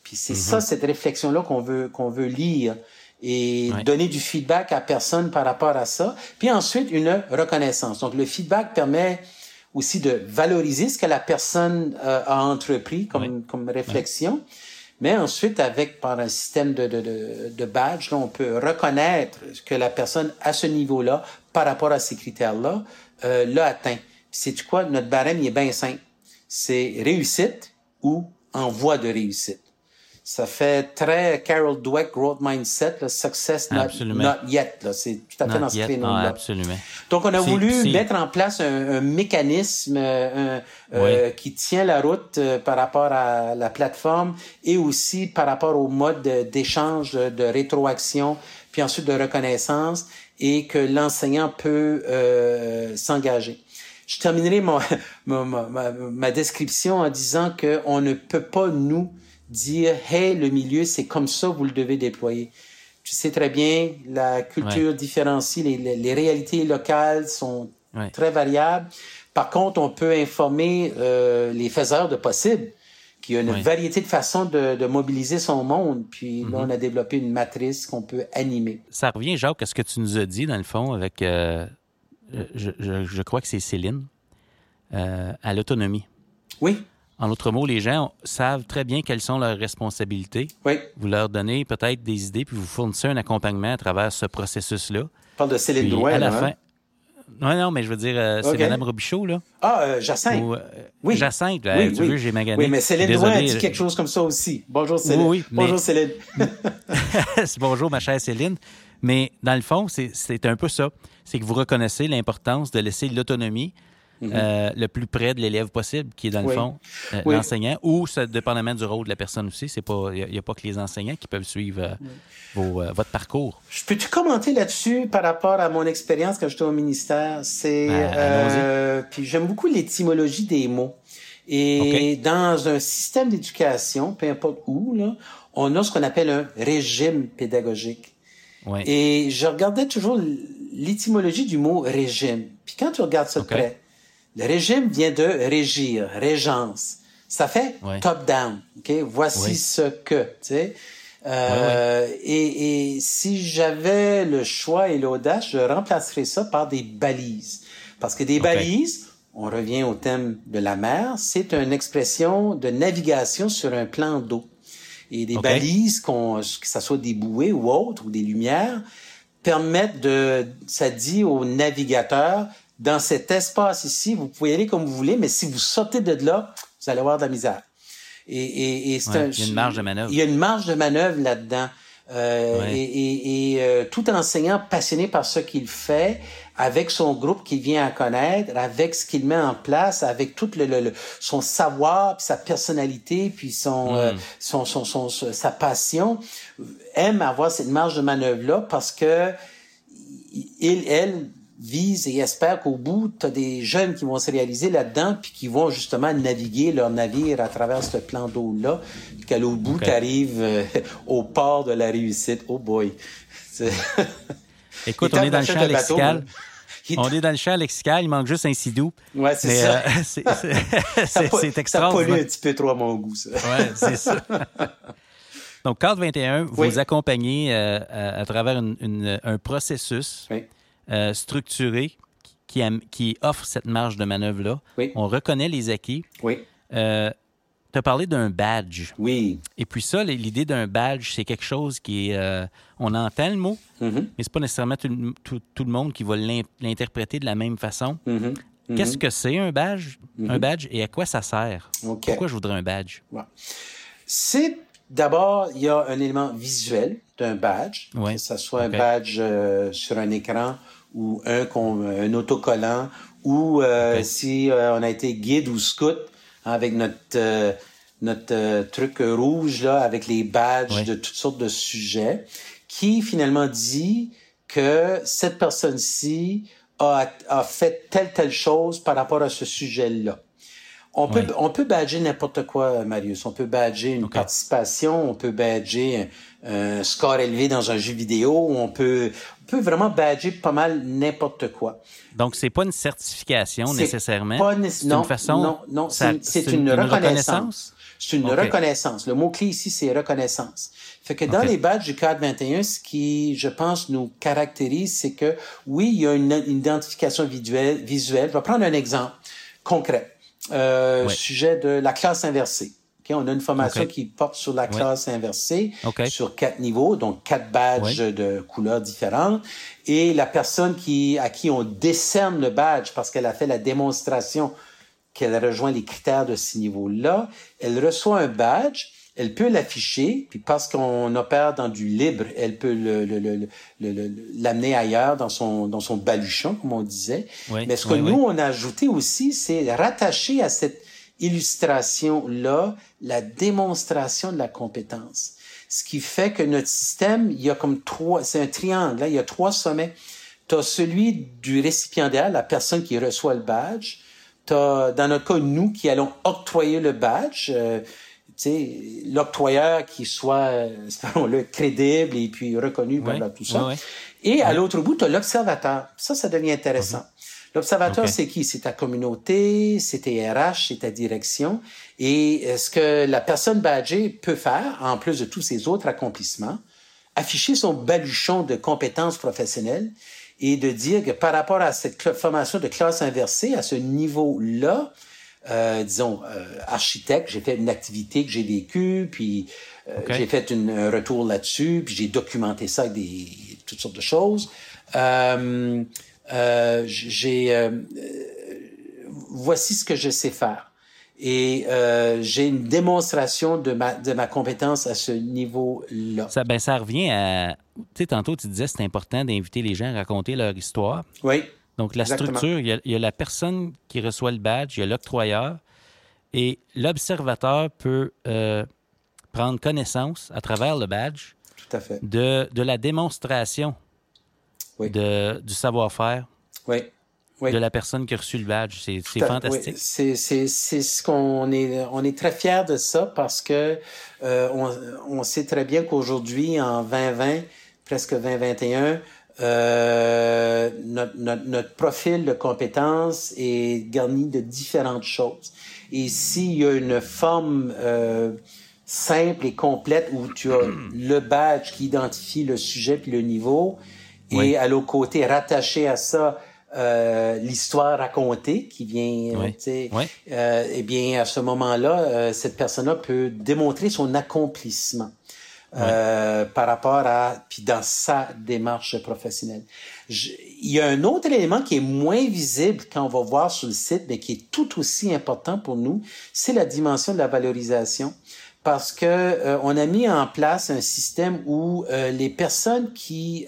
Puis c'est ça, cette réflexion-là qu'on veut qu'on veut lire et donner du feedback à personne par rapport à ça. Puis ensuite, une reconnaissance. Donc le feedback permet aussi de valoriser ce que la personne euh, a entrepris comme, comme réflexion. Mais ensuite, avec par un système de, de, de, de badge, on peut reconnaître que la personne à ce niveau-là, par rapport à ces critères-là, euh, l'a atteint. C'est quoi? Notre barème, il est bien simple. C'est réussite ou en voie de réussite. Ça fait très Carol Dweck, Growth Mindset, le Success not, Yet. C'est tout à fait dans ce créneau-là. Ah, absolument. Donc, on a voulu mettre en place un, un mécanisme euh, euh, qui tient la route euh, par rapport à la plateforme et aussi par rapport au mode d'échange, de, rétroaction, puis ensuite de reconnaissance et que l'enseignant peut s'engager. Je terminerai mon, ma, ma, ma, description en disant qu'on ne peut pas, nous, dire, hey, le milieu, c'est comme ça, vous le devez déployer. Tu sais très bien, la culture différencie, les, les, réalités locales sont très variables. Par contre, on peut informer euh, les faiseurs de possible qu'il y a une variété de façons de, de, mobiliser son monde. Puis là, mm-hmm. on a développé une matrice qu'on peut animer. Ça revient, Jacques, à ce que tu nous as dit, dans le fond, avec, euh, je, je, je, crois que c'est Céline, euh, à l'autonomie. Oui. En autre mots, les gens savent très bien quelles sont leurs responsabilités. Oui. Vous leur donnez peut-être des idées, puis vous fournissez un accompagnement à travers ce processus-là. Tu parles de Céline Drouin, à la fin... Non, non, mais je veux dire, euh, c'est Mme Robichaud, là. Ah, euh, Jacinthe. Euh, oui. Jacinthe, oui, tu veux, j'ai magané. Oui, mais Céline Drouin a dit quelque chose comme ça aussi. Bonjour, Céline. Oui, Bonjour, Céline. Bonjour, ma chère Céline. Mais dans le fond, c'est un peu ça. C'est que vous reconnaissez l'importance de laisser l'autonomie euh, le plus près de l'élève possible, qui est dans le fond euh, Oui. l'enseignant, ou ça dépendamment du rôle de la personne aussi. C'est pas, il n'y a, pas que les enseignants qui peuvent suivre euh, vos, euh, votre parcours. Je peux-tu commenter là-dessus par rapport à mon expérience quand j'étais au ministère? C'est, Ben, euh, puis j'aime beaucoup l'étymologie des mots. Et dans un système d'éducation, peu importe où, là, on a ce qu'on appelle un régime pédagogique. Ouais. Et je regardais toujours l'étymologie du mot régime. Puis quand tu regardes ça de près, le régime vient de régir, régence. Ça fait Ouais. top-down. OK? Voici Oui. ce que, tu sais. Euh, Et, et si j'avais le choix et l'audace, je remplacerais ça par des balises. Parce que des balises, on revient au thème de la mer, c'est une expression de navigation sur un plan d'eau. Et des balises, qu'on, que ce soit des bouées ou autres, ou des lumières, permettent de, ça dit aux navigateurs, dans cet espace ici, vous pouvez aller comme vous voulez, mais si vous sortez de là, vous allez avoir de la misère. Et, et, et Ouais, un- il y a une marge de manœuvre. Il y a une marge de manœuvre là-dedans. Euh, Ouais. Et, et, euh, tout enseignant passionné par ce qu'il fait, avec son groupe qu'il vient à connaître, avec ce qu'il met en place, avec tout le, le- le- son savoir, puis sa personnalité, puis son, euh, son, son, son, son- sa passion, aime avoir cette marge de manœuvre-là parce que il, elle vise et espère qu'au bout, tu as des jeunes qui vont se réaliser là-dedans, puis qui vont justement naviguer leur navire à travers ce plan d'eau-là, puis qu'à l'autre bout, tu arrives au port de la réussite. Oh boy! Écoute, on est dans le champ lexical. On est dans le champ lexical, il manque juste un sidou. Ouais, c'est ça. euh, c'est- Ça c'est c'est Ça extraordinaire. pollue un petit peu trop à mon goût, ça. Ouais, c'est ça. Donc, Cadre 21, vous accompagnez euh, à, à travers une- une- un processus Oui. Euh, structuré qui, offre cette marge de manœuvre-là. Oui. On reconnaît les acquis. Oui. Euh, tu as parlé d'un badge. Oui. Et puis ça, l'idée d'un badge, c'est quelque chose qui est... euh, on entend le mot, Mhm. mais c'est pas nécessairement tout, le- tout- tout le monde qui va l'in- l'interpréter de la même façon. Mhm. Mhm. Qu'est-ce que c'est un badge, un badge et à quoi ça sert? Pourquoi je voudrais un badge? Ouais. C'est d'abord, il y a un élément visuel d'un badge, Ouais. que ce soit un badge euh, sur un écran ou un, un autocollant, ou euh, Ok. si euh, on a été guide ou scout hein, avec notre euh, notre euh, truc rouge là, avec les badges de toutes sortes de sujets, qui finalement dit que cette personne-ci a, a fait telle telle chose par rapport à ce sujet-là. On peut, on peut badger n'importe quoi, Marius. On peut badger une participation, on peut badger un, un score élevé dans un jeu vidéo, on peut, on peut vraiment badger pas mal n'importe quoi. Donc, c'est pas une certification nécessairement. pas né- non, une façon. non, c'est- une reconnaissance. C'est une reconnaissance. Le mot-clé ici, c'est reconnaissance. Fait que dans les badges du cadre 21, ce qui, je pense, nous caractérise, c'est que oui, il y a une, une identification visuelle, visuelle. Je vais prendre un exemple concret. Euh. Sujet de la classe inversée. Ok, On a une formation qui porte sur la classe inversée, Ok. sur quatre niveaux, donc quatre badges de couleurs différentes. Et la personne qui, à qui on décerne le badge parce qu'elle a fait la démonstration qu'elle rejoint les critères de ce niveau-là, elle reçoit un badge, elle peut l'afficher, puis parce qu'on opère dans du libre, elle peut l'amener ailleurs dans son, dans son baluchon, comme on disait. Oui, Mais ce que oui, nous, oui. on a ajouté aussi, c'est rattacher à cette illustration-là la démonstration de la compétence. Ce qui fait que notre système, il y a comme trois, c'est un triangle, là, il y a trois sommets. Tu as celui du récipiendaire, la personne qui reçoit le badge. Tu as, dans notre cas, nous qui allons octroyer le badge, euh, l'octroyeur qui soit, euh, espérons-le, crédible et puis reconnu par là, tout ça. Et à l'autre bout, tu as l'observateur. Ça, ça devient intéressant. L'observateur, Ok. c'est qui? C'est ta communauté, c'est tes RH, c'est ta direction. Et euh, ce que la personne badgée peut faire, en plus de tous ses autres accomplissements, afficher son baluchon de compétences professionnelles et de dire que par rapport à cette formation de classe inversée, à ce niveau-là, euh, disons, euh, architecte, j'ai fait une activité que j'ai vécue, puis euh, j'ai fait une- un retour là-dessus, puis j'ai documenté ça avec des, toutes sortes de choses. J'ai, voici ce que je sais faire. Et euh, j'ai une démonstration de ma, de ma compétence à ce niveau-là. Ça, ben, ça revient à. Tu sais, tantôt, tu disais que c'est important d'inviter les gens à raconter leur histoire. Oui, Donc, la structure, il y, a, la personne qui reçoit le badge, il y a l'octroyeur, et l'observateur peut euh, prendre connaissance à travers le badge De, de la démonstration de, du savoir-faire. Oui de la personne qui a reçu le badge. C'est fantastique. Oui. C'est ce qu'on est, on est très fiers de ça parce que euh, on, on, sait très bien qu'aujourd'hui, en 2020, presque 2021, euh, notre, notre, notre, profil de compétences est garni de différentes choses. Et s'il y a une forme euh, simple et complète où tu as le badge qui identifie le sujet puis le niveau, et à l'autre côté, rattaché à ça, euh, l'histoire racontée qui vient, euh, oui. Euh, eh bien, à ce moment-là, cette personne-là peut démontrer son accomplissement par rapport à, puis dans sa démarche professionnelle. il y a un autre élément qui est moins visible quand on va voir sur le site, mais qui est tout aussi important pour nous, c'est la dimension de la valorisation parce que on a mis en place un système où les personnes qui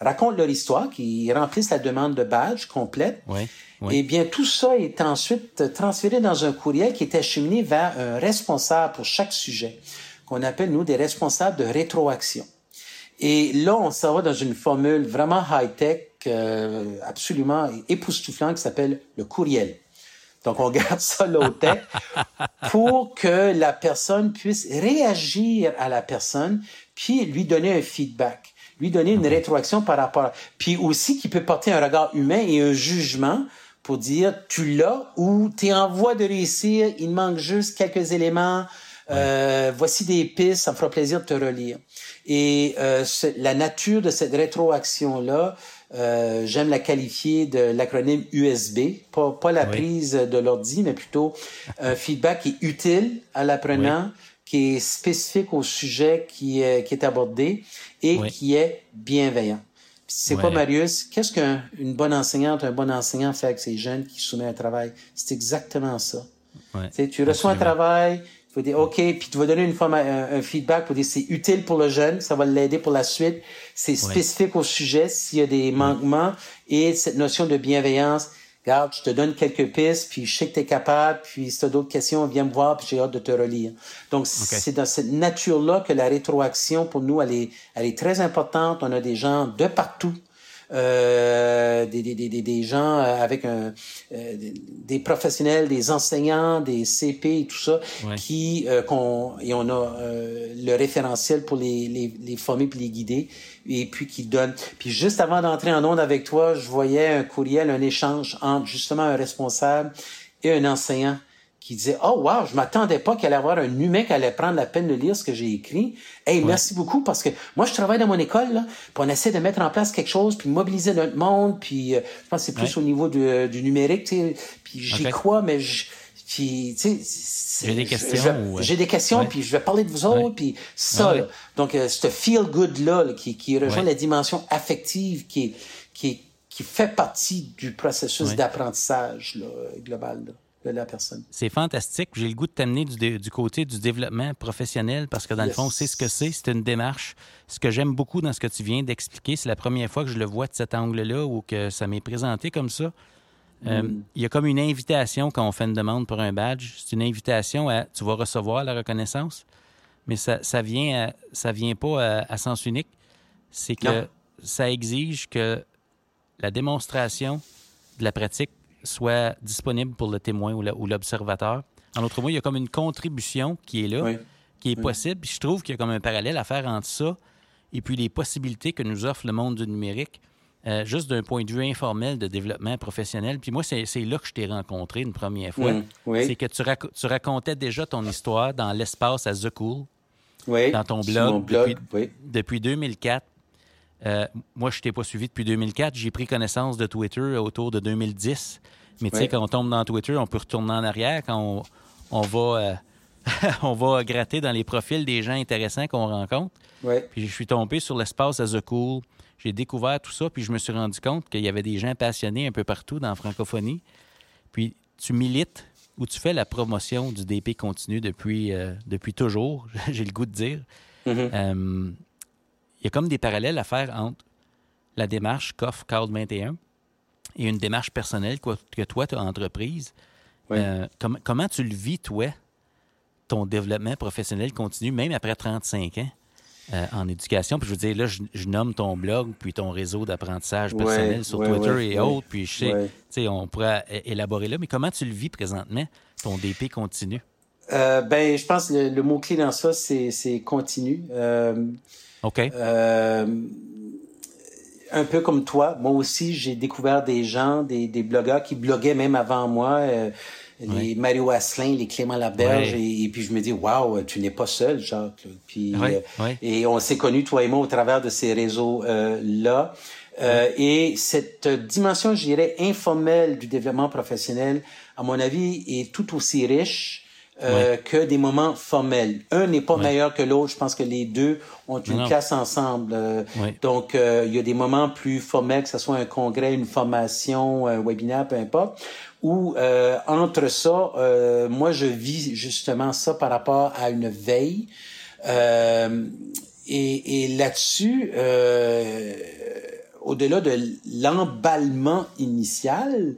racontent leur histoire, qui remplissent la demande de badge complète. Oui, Eh bien, tout ça est ensuite transféré dans un courriel qui est acheminé vers un responsable pour chaque sujet, qu'on appelle, nous, des responsables de rétroaction. Et là, on s'en va dans une formule vraiment high-tech, euh, absolument époustouflante, qui s'appelle le courriel. Donc, on garde ça low-tech pour que la personne puisse réagir à la personne, puis lui donner un feedback lui donner une rétroaction par rapport à... Puis aussi qui peut porter un regard humain et un jugement pour dire tu l'as ou tu es en voie de réussir, il manque juste quelques éléments, euh, voici des pistes, ça me fera plaisir de te relire. Et euh, la nature de cette rétroaction-là, euh, j'aime la qualifier de l'acronyme USB, pas, pas la prise de l'ordi, mais plutôt un feedback qui est utile à l'apprenant, qui est spécifique au sujet qui est, qui est abordé et qui est bienveillant. C'est quoi, Marius? Qu'est-ce qu'une bonne enseignante, un bon enseignant fait avec ces jeunes qui soumettent un travail? C'est exactement ça. Ouais, tu reçois un travail, tu vas dire OK, puis tu vas donner une forme, un, feedback pour dire c'est utile pour le jeune, ça va l'aider pour la suite. C'est spécifique au sujet s'il y a des manquements et cette notion de bienveillance regarde, je te donne quelques pistes, puis je sais que tu es capable, puis si tu as d'autres questions, viens me voir, puis j'ai hâte de te relire. Donc, c'est dans cette nature-là que la rétroaction, pour nous, elle est, elle est très importante. On a des gens de partout euh, des, des, des, des, gens euh, avec un, euh, des professionnels, des enseignants, des CP et tout ça, qui euh, qu'on et on a le référentiel pour les, les, les former puis les guider et puis qui donnent. Puis juste avant d'entrer en onde avec toi, je voyais un courriel, un échange entre justement un responsable et un enseignant qui disait oh wow je m'attendais pas qu'il allait avoir un humain qui allait prendre la peine de lire ce que j'ai écrit. Hey merci beaucoup parce que moi je travaille dans mon école là puis on essaie de mettre en place quelque chose puis mobiliser notre monde puis euh, je pense que c'est plus au niveau du, du numérique tu sais puis j'y crois mais je puis tu sais j'ai des questions j'ai des questions puis je vais parler de vous autres puis ça donc euh, ce feel good là, qui qui rejoint la dimension affective qui qui qui fait partie du processus d'apprentissage global là de la personne. C'est fantastique. J'ai le goût de t'amener du, côté du développement professionnel parce que dans le fond, c'est ce que c'est. C'est une démarche. Ce que j'aime beaucoup dans ce que tu viens d'expliquer, c'est la première fois que je le vois de cet angle-là ou que ça m'est présenté comme ça. Euh, mm. Il y a comme une invitation quand on fait une demande pour un badge. C'est une invitation à tu vas recevoir la reconnaissance, mais ça, ça vient ça vient pas à, sens unique. C'est que ça exige que la démonstration de la pratique soit disponible pour le témoin ou l'observateur. En autre mot, il y a comme une contribution qui est là, qui est possible. Puis je trouve qu'il y a comme un parallèle à faire entre ça et puis les possibilités que nous offre le monde du numérique, euh, juste d'un point de vue informel de développement professionnel. Puis moi, c'est là que je t'ai rencontré une première fois. Mm, c'est que tu, racontais déjà ton histoire dans l'espace à The Cool, dans ton blog, depuis, depuis 2004. Euh, moi, je t'ai pas suivi depuis 2004. J'ai pris connaissance de Twitter autour de 2010. Mais tu sais, quand on tombe dans Twitter, on peut retourner en arrière. Quand on, va, euh, on va gratter dans les profils des gens intéressants qu'on rencontre. Puis je suis tombé sur l'espace à The Cool. J'ai découvert tout ça, puis je me suis rendu compte qu'il y avait des gens passionnés un peu partout dans la francophonie. Puis tu milites ou tu fais la promotion du DP continu depuis, euh, depuis toujours, j'ai le goût de dire. Mm-hmm il y a comme des parallèles à faire entre la démarche COF Cloud 21 et une démarche personnelle que toi, tu as entreprise. Euh, comment tu le vis, toi, ton développement professionnel continu, même après 35 ans? Euh, en éducation? Puis je veux dire, là, je, nomme ton blog, puis ton réseau d'apprentissage personnel sur Twitter et autres, puis je sais, tu sais, on pourrait élaborer là, mais comment tu le vis présentement, ton DP continu? Euh, ben, je pense que le, mot-clé dans ça, c'est continu. Euh, OK. Euh, un peu comme toi, moi aussi, j'ai découvert des gens, des, des blogueurs qui bloguaient même avant moi. Euh, les Mario Asselin, les Clément Laberge, et, puis je me dis, waouh, tu n'es pas seul, Jacques. Puis, euh, et on s'est connus, toi et moi, au travers de ces réseaux-là. Euh, et cette dimension, je dirais, informelle du développement professionnel, à mon avis, est tout aussi riche euh, que des moments formels. Un n'est pas meilleur que l'autre. Je pense que les deux ont une classe ensemble. Euh, donc, euh, il y a des moments plus formels, que ce soit un congrès, une formation, un webinaire, peu importe. Ou entre ça, moi, je vis justement ça par rapport à une veille. et, et là-dessus, au-delà de l'emballement initial,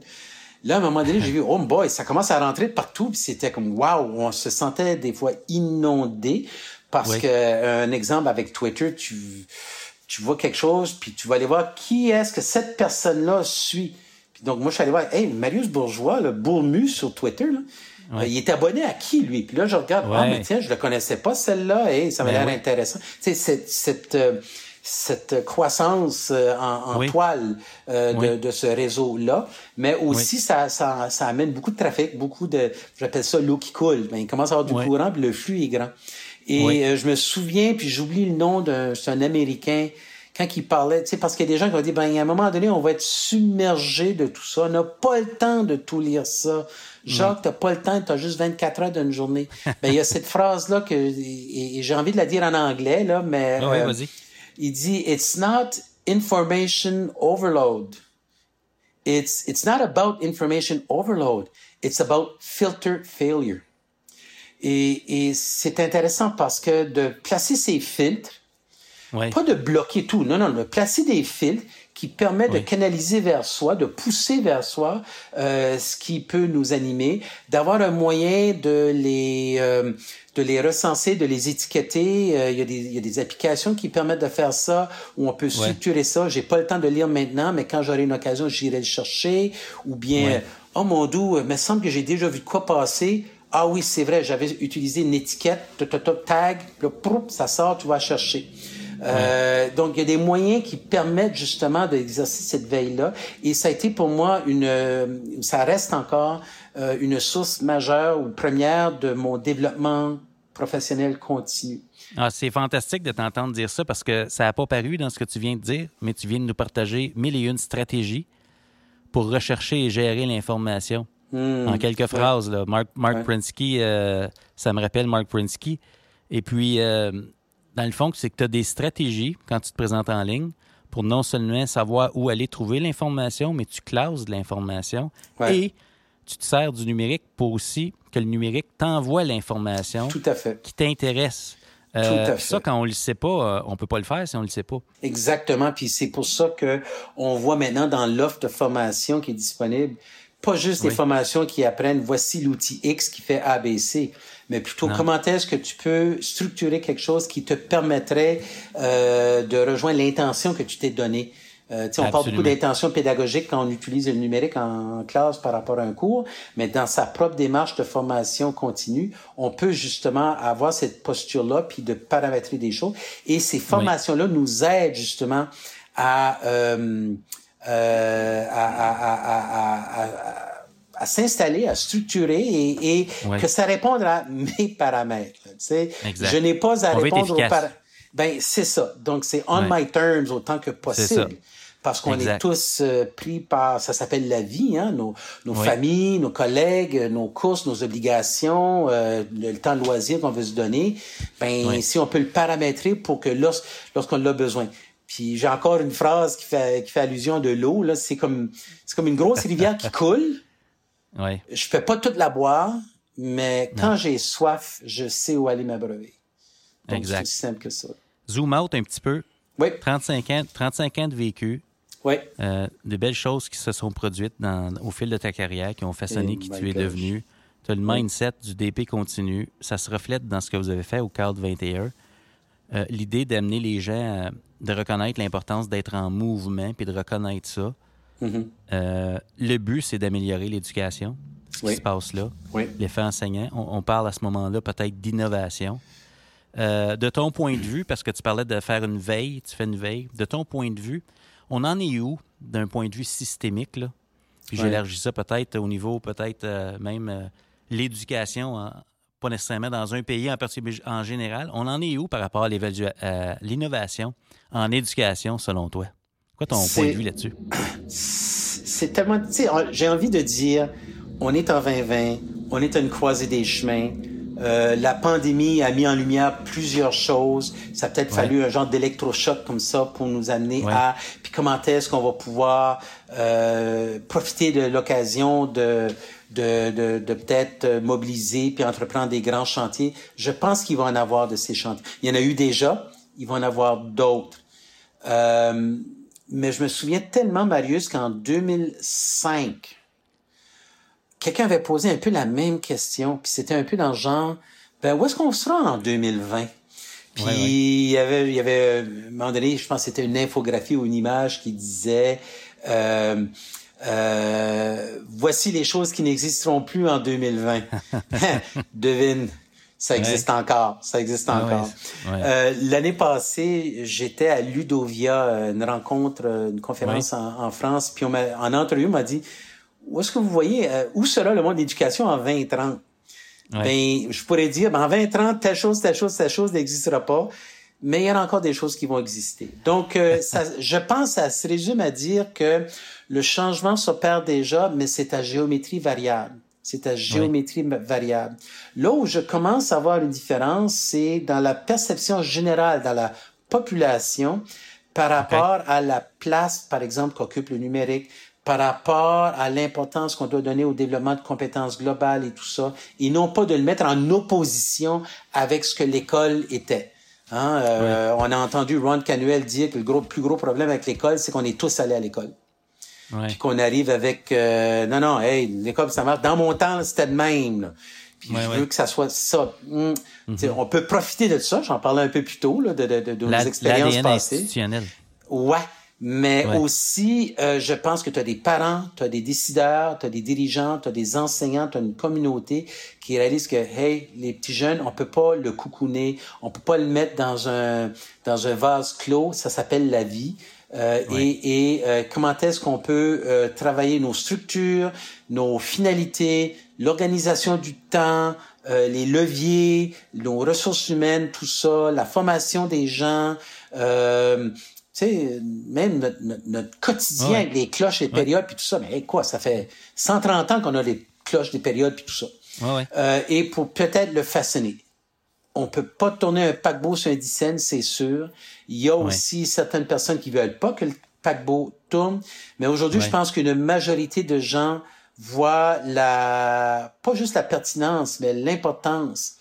Là, à un moment donné, j'ai vu, oh boy, ça commence à rentrer de partout, puis c'était comme, wow, on se sentait des fois inondé, parce que un exemple avec Twitter, tu, tu vois quelque chose, puis tu vas aller voir qui est-ce que cette personne-là suit. Puis donc, moi, je suis allé voir, hey, Marius Bourgeois, le Bourmu sur Twitter, là, il est abonné à qui, lui? Puis là, je regarde, ah, mais tiens, je le connaissais pas, celle-là, et ça m'a l'air intéressant. Tu sais, cette, cette euh, cette croissance euh, en, en toile euh, de, de, ce réseau-là, mais aussi ça, ça, ça, amène beaucoup de trafic, beaucoup de, j'appelle ça l'eau qui coule. Ben, il commence à avoir du courant, puis le flux est grand. Et euh, je me souviens, puis j'oublie le nom d'un, un Américain, quand il parlait, tu sais, parce qu'il y a des gens qui ont dit, ben, à un moment donné, on va être submergé de tout ça. On n'a pas le temps de tout lire ça. Jacques, t'as pas le temps, t'as juste 24 heures d'une journée. ben, il y a cette phrase-là que, et, j'ai envie de la dire en anglais, là, mais. Oui, vas-y il dit it's not information overload. It's it's not about information overload. It's about filter failure. Et, et c'est intéressant parce que de placer ces filtres, pas de bloquer tout, non, non, de placer des filtres qui permettent de canaliser vers soi, de pousser vers soi euh, ce qui peut nous animer, d'avoir un moyen de les euh, de les recenser, de les étiqueter. Euh, il, y a des, il y a des applications qui permettent de faire ça, où on peut structurer ça. J'ai pas le temps de lire maintenant, mais quand j'aurai une occasion, j'irai le chercher. Ou bien, oh mon doux, il me semble que j'ai déjà vu de quoi passer. Ah oui, c'est vrai, j'avais utilisé une étiquette, tag, ça sort, tu vas chercher. Euh, donc, il y a des moyens qui permettent justement d'exercer cette veille-là. Et ça a été pour moi une, euh, ça reste encore euh, une source majeure ou première de mon développement professionnel continu. Ah, c'est fantastique de t'entendre dire ça parce que ça n'a pas paru dans ce que tu viens de dire, mais tu viens de nous partager mille et une stratégies pour rechercher et gérer l'information. Hmm. en quelques phrases, là. Mark, Mark Prinsky, euh, ça me rappelle Mark Prinsky. Et puis, euh, dans le fond, c'est que tu as des stratégies quand tu te présentes en ligne pour non seulement savoir où aller trouver l'information, mais tu classes de l'information et tu te sers du numérique pour aussi que le numérique t'envoie l'information qui t'intéresse. Euh, ça, quand on le sait pas, euh, on peut pas le faire si on le sait pas. Exactement. Puis c'est pour ça que on voit maintenant dans l'offre de formation qui est disponible, pas juste des formations qui apprennent voici l'outil X qui fait ABC, mais plutôt comment est-ce que tu peux structurer quelque chose qui te permettrait euh, de rejoindre l'intention que tu t'es donnée? Euh, on parle beaucoup d'intention pédagogique quand on utilise le numérique en classe par rapport à un cours, mais dans sa propre démarche de formation continue, on peut justement avoir cette posture-là, puis de paramétrer des choses. Et ces formations-là nous aident justement à, euh, euh, à, à, à, à s'installer, à structurer et, et que ça réponde à mes paramètres. Tu sais, je n'ai pas à répondre aux paramètres. Ben c'est ça. Donc c'est on my terms autant que possible parce qu'on est tous euh, pris par, ça s'appelle la vie, hein, nos, nos familles, nos collègues, nos courses, nos obligations, euh, le, temps de loisir qu'on veut se donner, ben si on peut le paramétrer pour que lorsqu'on l'a besoin. Puis j'ai encore une phrase qui fait, qui fait allusion de l'eau, là, c'est comme, c'est comme une grosse rivière qui coule. Ouais. Je fais pas toute la boire, mais quand j'ai soif, je sais où aller m'abreuver. Donc, c'est aussi simple que ça. Zoom out un petit peu. Oui. 35 ans, 35 ans de vécu, Oui. Euh, des belles choses qui se sont produites dans, au fil de ta carrière, qui ont façonné Et qui tu es gosh. devenu. Tu as le mindset du DP continu. Ça se reflète dans ce que vous avez fait au cadre 21. Euh, L'idée d'amener les gens à- de reconnaître l'importance d'être en mouvement puis de reconnaître ça. Mhm. Euh, le but, c'est d'améliorer l'éducation, ce qui Oui. se passe là. Oui. L'effet enseignant. On, on parle à ce moment-là peut-être d'innovation. Euh, de ton point de vue, parce que tu parlais de faire une veille, tu fais une veille, de ton point de vue, on en est où d'un point de vue systémique, là? Puis j'élargis ça peut-être au niveau, peut-être euh, même l'éducation, en- pas nécessairement dans un pays en, en général. On en est où par rapport à l'innovation en éducation, selon toi? Quoi ton point de vue là-dessus? c'est tellement. Tu sais, on- j'ai envie de dire, on est en 2020, on est à une croisée des chemins. Euh, la pandémie a mis en lumière plusieurs choses. Ça a peut-être Ouais. fallu un genre d'électrochoc comme ça pour nous amener Ouais. à. Puis comment est-ce qu'on va pouvoir euh, profiter de l'occasion de de, de, de peut-être mobiliser puis entreprendre des grands chantiers? Je pense qu'il va en avoir de ces chantiers. Il y en a eu déjà. Il va en avoir d'autres. Euh, mais je me souviens tellement, Marius, qu'en 2005, quelqu'un avait posé un peu la même question, puis c'était un peu dans le genre, ben où est-ce qu'on sera en 2020? Puis Ouais, ouais. il y avait, il y avait, euh, à un moment donné, je pense que c'était une infographie ou une image qui disait, euh, euh, voici les choses qui n'existeront plus en 2020. Devine, ça existe encore, ça existe Ah encore. ouais. Euh, L'année passée, j'étais à Ludovia, euh, une rencontre, euh, une conférence en, en France, puis on m'a, en entrevue, on m'a dit, où est-ce que vous voyez, euh, où sera le monde de l'éducation en 2030? Ouais. Ben, je pourrais dire, ben, en 2030, telle chose, telle chose, telle chose n'existera pas, mais il y aura encore des choses qui vont exister. Donc, euh, ça, je pense, ça se résume à dire que le changement s'opère déjà, mais c'est à géométrie variable. C'est à géométrie variable. Là où je commence à voir une différence, c'est dans la perception générale, dans la population, par rapport à la place, par exemple, qu'occupe le numérique, par rapport à l'importance qu'on doit donner au développement de compétences globales et tout ça, et non pas de le mettre en opposition avec ce que l'école était. Hein, euh, On a entendu Ron Canuel dire que le gros, plus gros problème avec l'école, c'est qu'on est tous allés à l'école. Ouais. Puis qu'on arrive avec euh, non, non, hey, l'école, ça marche. Dans mon temps, c'était le même. là. Puis Ouais, je ouais. veux que ça soit ça. Hum, sais, On peut profiter de ça. J'en parlais un peu plus tôt, là, de, de, de, de nos La- expériences L'ADN passées. Ouais. Mais Ouais. aussi, euh, je pense que tu as des parents, tu as des décideurs, tu as des dirigeants, tu as des enseignants, tu as une communauté qui réalise que, hey, les petits jeunes, on peut pas le coucouner, on peut pas le mettre dans un, dans un vase clos, ça s'appelle la vie. Euh. Et, et euh, comment est-ce qu'on peut euh, travailler nos structures, nos finalités, l'organisation du temps, euh, les leviers, nos ressources humaines, tout ça, la formation des gens, euh, tu sais, même notre, notre, notre quotidien avec les cloches, les périodes, puis tout ça. Mais hey, quoi, ça fait 130 ans qu'on a les cloches, des périodes, puis tout ça. Ouais. Euh, et pour peut-être le façonner. On peut pas tourner un paquebot sur un dixaine, c'est sûr. Il y a Ouais. aussi certaines personnes qui veulent pas que le paquebot tourne. Mais aujourd'hui, Ouais. je pense qu'une majorité de gens voient la, pas juste la pertinence, mais l'importance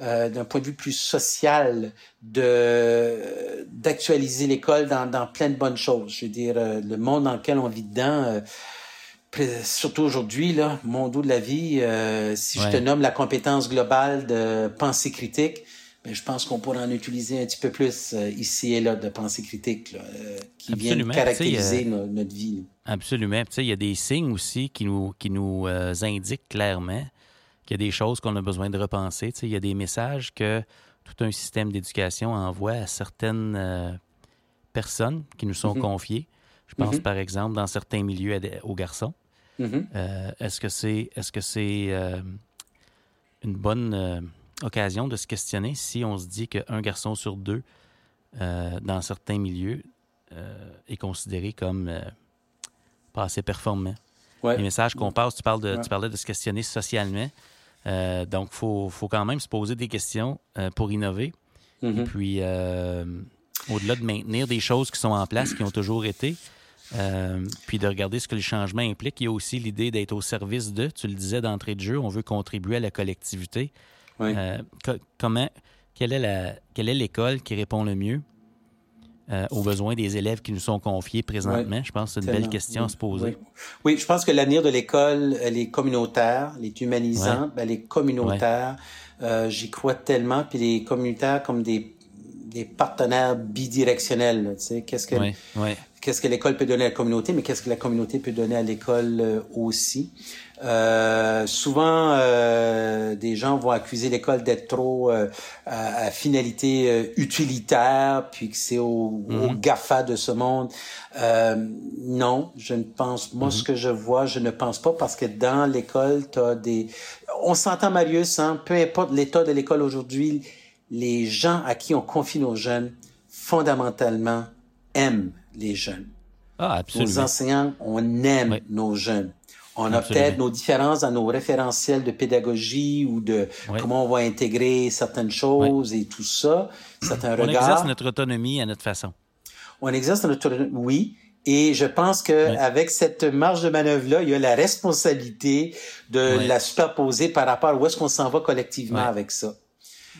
euh, d'un point de vue plus social de d'actualiser l'école dans, dans plein de bonnes choses. Je veux dire, euh, le monde dans lequel on vit dedans, euh, surtout aujourd'hui, là, mon dos de la vie, euh, si je te nomme la compétence globale de pensée critique, ben, je pense qu'on pourrait en utiliser un petit peu plus euh, ici et là de pensée critique, là, euh, qui Absolument. caractériser euh, no- notre vie. là. Absolument. Puis, tu sais, il y a des signes aussi qui nous, qui nous indiquent clairement qu'il y a des choses qu'on a besoin de repenser. Tu sais, il y a des messages que tout un système d'éducation envoie à certaines personnes qui nous sont Mhm. confiées. Je pense, Mhm. par exemple, dans certains milieux aux garçons. Mhm. Euh, est-ce que c'est est-ce que c'est euh, une bonne euh, occasion de se questionner si on se dit qu'un garçon sur deux dans certains milieux est considéré comme pas assez performant? Ouais. Les messages qu'on passe, tu, parles de, Ouais. tu parlais de se questionner socialement. Donc, il faut, faut quand même se poser des questions pour innover. Et puis, euh, au-delà de maintenir des choses qui sont en place, qui ont toujours été, euh, puis de regarder ce que le changement implique, il y a aussi l'idée d'être au service de, tu le disais d'entrée de jeu, on veut contribuer à la collectivité. Ouais. Euh, co- comment, quelle est la, quelle est l'école qui répond le mieux euh, aux besoins des élèves qui nous sont confiés présentement? je pense que c'est une belle question à se poser. Oui. je pense que l'avenir de l'école, elle est communautaire, elle est humanisante, elle est communautaire. Euh, j'y crois tellement, puis les communautaires comme des des partenaires bidirectionnels. Tu sais, qu'est-ce que qu'est-ce que l'école peut donner à la communauté, mais qu'est-ce que la communauté peut donner à l'école euh, aussi? Euh, souvent, euh, des gens vont accuser l'école d'être trop euh, à, finalité euh, utilitaire, puis que c'est au, mm-hmm. GAFA de ce monde. non, je ne pense. Moi, ce mm-hmm. que je vois, je ne pense pas parce que dans l'école, tu as des. On s'entend, Marius, hein, peu importe l'état de l'école aujourd'hui, les gens à qui on confie nos jeunes, fondamentalement, aiment les jeunes. Ah, absolument. Nos enseignants, on aime nos jeunes. On a peut-être nos différences dans nos référentiels de pédagogie ou de comment on va intégrer certaines choses et tout ça, certains on regards. On exerce notre autonomie à notre façon. On exerce notre autonomie, oui. Et je pense que avec cette marge de manœuvre-là, il y a la responsabilité de la superposer par rapport à où est-ce qu'on s'en va collectivement avec ça.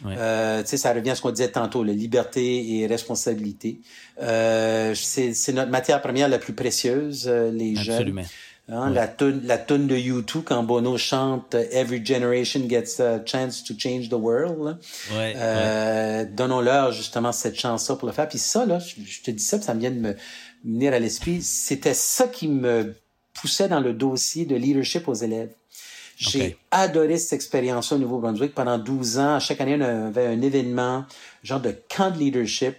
Euh, tu sais, ça revient à ce qu'on disait tantôt, la liberté et responsabilité. Euh, c'est notre matière première la plus précieuse, euh, les Absolument. jeunes. Hein, La tune la tune de U2 quand Bono chante Every generation gets a chance to change the world. Ouais, euh, Donnons-leur justement cette chance-là pour le faire. Puis ça, là, je, te dis ça, ça me vient de me venir à l'esprit. C'était ça qui me poussait dans le dossier de leadership aux élèves. J'ai adoré cette expérience au Nouveau-Brunswick. Pendant 12 ans, chaque année, on avait un événement, genre de camp de leadership.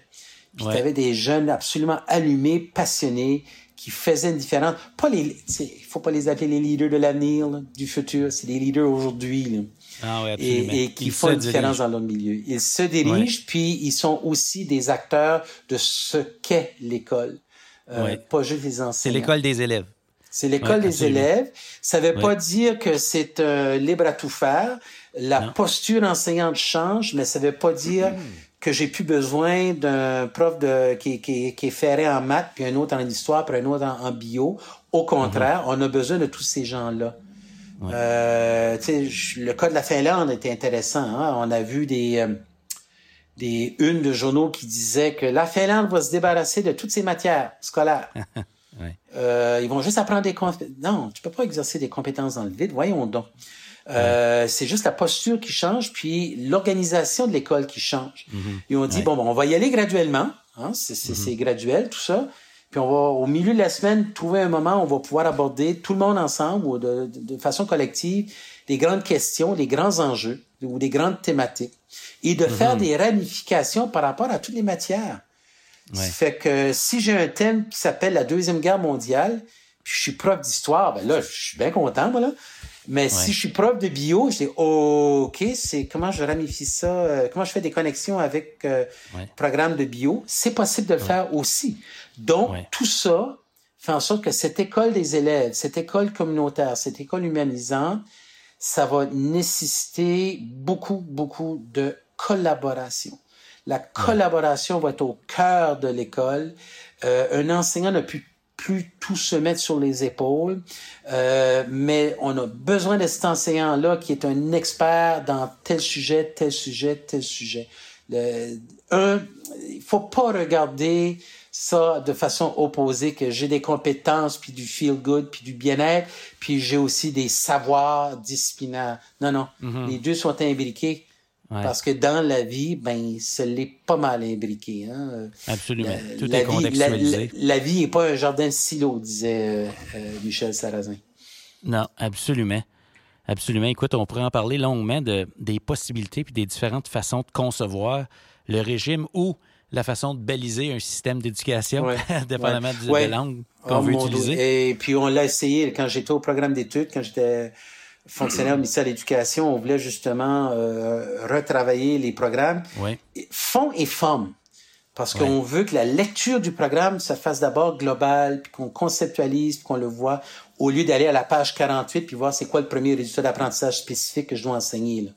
Puis tu avais des jeunes absolument allumés, passionnés, qui faisaient une différence. Pas les, il faut pas les appeler les leaders de l'avenir, du futur. C'est des leaders aujourd'hui. Ah oui, et, et, qui font une différence dans leur milieu. Ils se dirigent, puis ils sont aussi des acteurs de ce qu'est l'école. Euh, Pas juste les enseignants. C'est l'école des élèves. C'est l'école des élèves. Ça ne veut pas dire que c'est un libre à tout faire. La posture enseignante change, mais ça ne veut pas dire que j'ai plus besoin d'un prof de, qui, qui, qui, est ferré en maths, puis un autre en histoire, puis un autre en, bio. Au contraire, uh-huh. on a besoin de tous ces gens-là. Euh, le cas de la Finlande était intéressant. Hein. On a vu des, euh, des unes de journaux qui disaient que la Finlande va se débarrasser de toutes ses matières scolaires. Euh, ils vont juste apprendre des compétences. Non, tu peux pas exercer des compétences dans le vide. Voyons donc. Euh, C'est juste la posture qui change, puis l'organisation de l'école qui change. Mm-hmm. Et on dit, bon, bon, on va y aller graduellement. Hein. C'est graduel, tout ça. Puis on va, au milieu de la semaine, trouver un moment où on va pouvoir aborder tout le monde ensemble ou de, de, façon collective des grandes questions, des grands enjeux ou des grandes thématiques. Et de faire mm-hmm. des ramifications par rapport à toutes les matières. Ça fait que si j'ai un thème qui s'appelle la Deuxième Guerre mondiale, puis je suis prof d'histoire, ben là, je suis bien content, voilà. Mais si je suis prof de bio, je dis OK, c'est comment je ramifie ça, euh, comment je fais des connexions avec euh, programme de bio, c'est possible de le faire aussi. Donc tout ça fait en sorte que cette école des élèves, cette école communautaire, cette école humanisante, ça va nécessiter beaucoup beaucoup de collaboration. La collaboration va être au cœur de l'école. Euh, un enseignant ne peut plus tout se mettre sur les épaules, euh, mais on a besoin de cet enseignant-là qui est un expert dans tel sujet, tel sujet, tel sujet. Le, un, il faut pas regarder ça de façon opposée que j'ai des compétences puis du feel good puis du bien-être puis j'ai aussi des savoirs disciplinaires. Non non, mm-hmm. les deux sont imbriqués. Parce que dans la vie, ben, ce l'est pas mal imbriqué. Hein? Absolument. Tout est contextualisé. La, vie n'est pas un jardin silo, disait euh, euh, Michel Sarrazin. Non, absolument. Absolument. Écoute, on pourrait en parler longuement de, des possibilités puis des différentes façons de concevoir le régime ou la façon de baliser un système d'éducation, dépendamment de la langue qu'on oh, veut utiliser. Et puis, on l'a essayé quand j'étais au programme d'études, quand j'étais fonctionnaire au ministère de l'Éducation, on voulait justement euh, retravailler les programmes. Oui. Fond et forme. Parce qu'on veut que la lecture du programme se fasse d'abord globale, puis qu'on conceptualise, puis qu'on le voit, au lieu d'aller à la page 48 puis voir c'est quoi le premier résultat d'apprentissage spécifique que je dois enseigner. Là.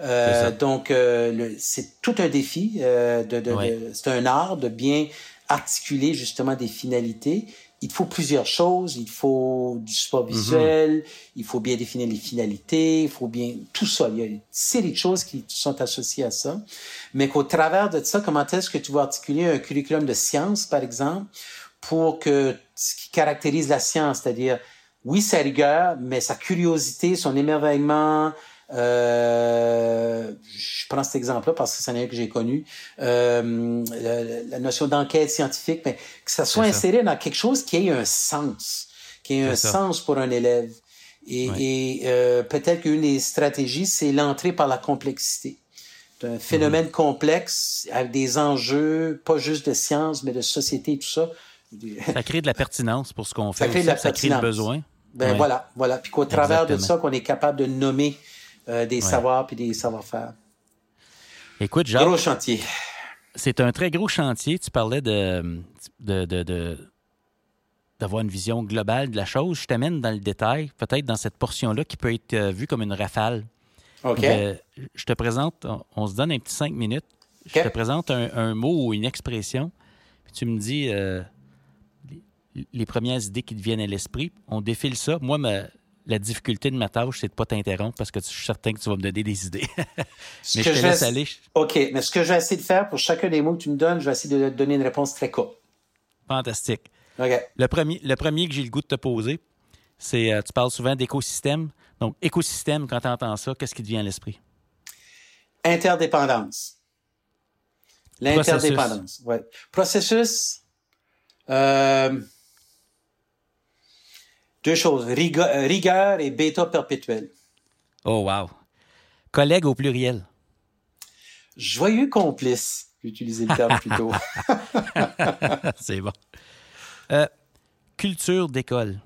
Euh, donc, euh, c'est tout un défi. Euh, de, de, c'est un art de bien articuler justement des finalités il faut plusieurs choses. Il faut du support mhm. visuel, il faut bien définir les finalités, il faut bien tout ça. Il y a une série de choses qui sont associées à ça. Mais qu'au travers de ça, comment est-ce que tu vas articuler un curriculum de science, par exemple, pour que ce qui caractérise la science, c'est-à-dire oui, sa rigueur, mais sa curiosité, son émerveillement, euh, je prends cet exemple-là parce que c'est un que j'ai connu. Euh, la, notion d'enquête scientifique, mais que ça soit inséré dans quelque chose qui ait un sens, qui ait un sens pour un élève. Et, euh, peut-être qu'une des stratégies, c'est l'entrée par la complexité. C'est un phénomène mhm. complexe avec des enjeux, pas juste de science, mais de société et tout ça. Ça crée de la pertinence pour ce qu'on fait. Ça crée, aussi, ça crée le besoin. Ben voilà, voilà. Puis qu'au travers de ça, qu'on est capable de nommer euh, des savoirs puis des savoir-faire. Écoute, Jacques. Gros chantier. C'est un très gros chantier. Tu parlais de, de, d'avoir une vision globale de la chose. Je t'amène dans le détail, peut-être dans cette portion-là qui peut être euh, vue comme une rafale. OK. je te présente, on, se donne un petit cinq minutes. Je te présente un, mot ou une expression, puis tu me dis euh, les, les, premières idées qui te viennent à l'esprit. On défile ça. Moi, ma, la difficulté de ma tâche, c'est de pas t'interrompre parce que je suis certain que tu vas me donner des idées. mais je te laisse aller. OK, mais ce que je vais essayer de faire pour chacun des mots que tu me donnes, je vais essayer de te donner une réponse très courte. Fantastique. OK. Le premier, le premier que j'ai le goût de te poser, c'est, euh, tu parles souvent d'écosystème. Donc, écosystème, quand tu entends ça, qu'est-ce qui te vient à l'esprit? Interdépendance. L'interdépendance, ouais. Processus, euh, deux choses, euh, rigueur, et bêta perpétuel. Oh, wow. Collègue au pluriel. Joyeux complice, utiliser le terme plutôt. C'est bon. Euh, culture d'école.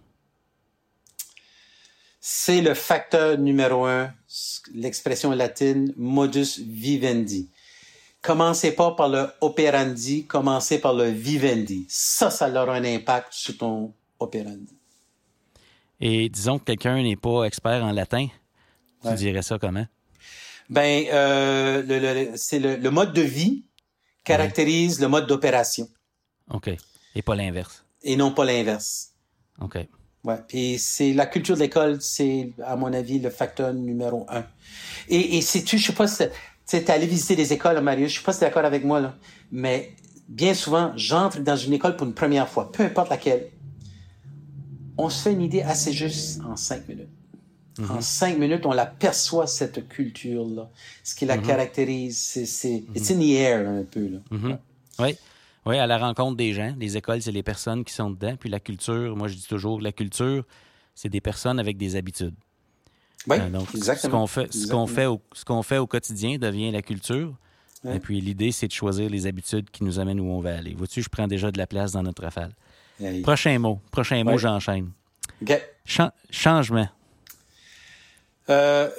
C'est le facteur numéro un, l'expression latine modus vivendi. Commencez pas par le operandi, commencez par le vivendi. Ça, ça aura un impact sur ton operandi. Et disons que quelqu'un n'est pas expert en latin, tu dirais ça comment? Ben, euh, le, c'est le, mode de vie caractérise le mode d'opération. OK. Et pas l'inverse. Et non pas l'inverse. OK. Ouais. Puis c'est la culture de l'école, c'est à mon avis le facteur numéro un. Et, et c'est tu, je sais pas si tu allé visiter des écoles, Marius, je suis pas si d'accord avec moi là, mais bien souvent, j'entre dans une école pour une première fois, peu importe laquelle on se fait une idée assez juste en cinq minutes. En mhm. cinq minutes, on aperçoit cette culture-là. Ce qui la mhm. caractérise, c'est, mhm. it's in the air un peu. Là. Oui. Oui, à la rencontre des gens. Les écoles, c'est les personnes qui sont dedans. Puis la culture, moi je dis toujours, la culture, c'est des personnes avec des habitudes. Oui, euh, donc, exactement. Ce qu'on fait, ce qu'on fait, au, ce qu'on fait au quotidien devient la culture. Et puis l'idée, c'est de choisir les habitudes qui nous amènent où on va aller. Vois-tu, je prends déjà de la place dans notre rafale. Prochain mot. Prochain mot, j'enchaîne. changement. Euh,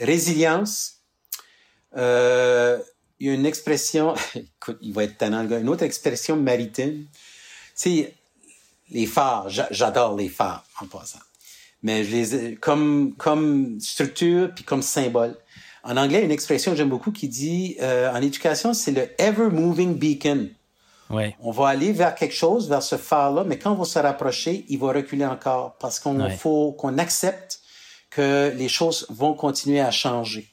résilience. Euh, il y a une expression, écoute, il va être tannant le gars, une autre expression maritime. Tu les phares, j'adore les phares en passant. Mais je les comme comme structure puis comme symbole. En anglais, une expression que j'aime beaucoup qui dit euh, en éducation, c'est le ever moving beacon. On va aller vers quelque chose, vers ce phare-là, mais quand on va se rapprocher, il va reculer encore parce qu'on faut qu'on accepte que les choses vont continuer à changer.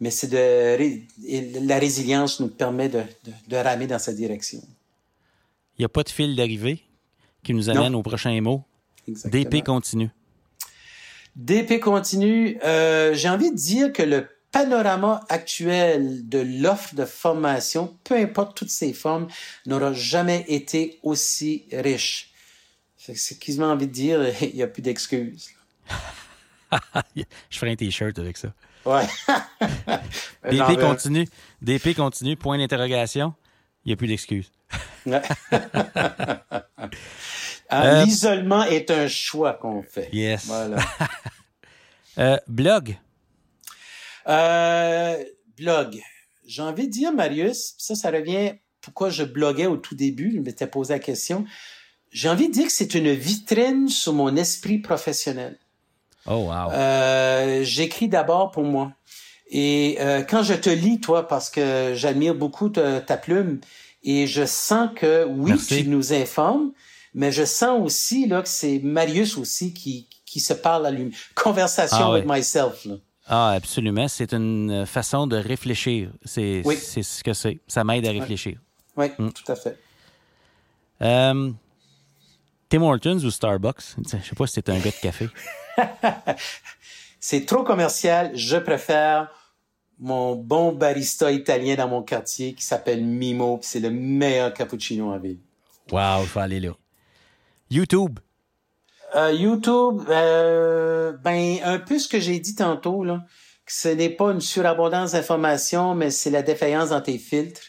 Mais c'est de la résilience nous permet de, ramer dans cette direction. Il n'y a pas de fil d'arrivée qui nous amène au prochain mot. DP continue. DP continue. Euh, j'ai envie de dire que le panorama actuel de l'offre de formation, peu importe toutes ces formes, n'aura jamais été aussi riche. C'est quasiment envie de dire, il n'y a plus d'excuses. Je ferai un t-shirt avec ça. Ouais. DP continue. DP continue. Point d'interrogation. Il n'y a plus d'excuses. Euh, l'isolement est un choix qu'on fait. Yes. Voilà. Euh, blog. Euh, blog. J'ai envie de dire, Marius, ça, ça revient pourquoi je bloguais au tout début, je m'étais posé la question. J'ai envie de dire que c'est une vitrine sur mon esprit professionnel. Oh, wow. Euh, J'écris d'abord pour moi. Et euh, quand je te lis, toi, parce que j'admire beaucoup ta, plume, et je sens que, oui, tu nous informes, mais je sens aussi là que c'est Marius aussi qui, qui se parle à lui. Conversation Ah, with myself. Là. Ah, absolument. C'est une façon de réfléchir. C'est Oui. ce que c'est. Ça m'aide à réfléchir. Oui, Mm. tout à fait. Euh, Tim Hortons ou Starbucks? Je sais pas si c'est un gars de café. C'est trop commercial. Je préfère mon bon barista italien dans mon quartier qui s'appelle Mimo. C'est le meilleur cappuccino en ville. Wow, je vais aller là. YouTube. Euh, YouTube, euh, ben un peu ce que j'ai dit tantôt là, que ce n'est pas une surabondance d'informations, mais c'est la défaillance dans tes filtres.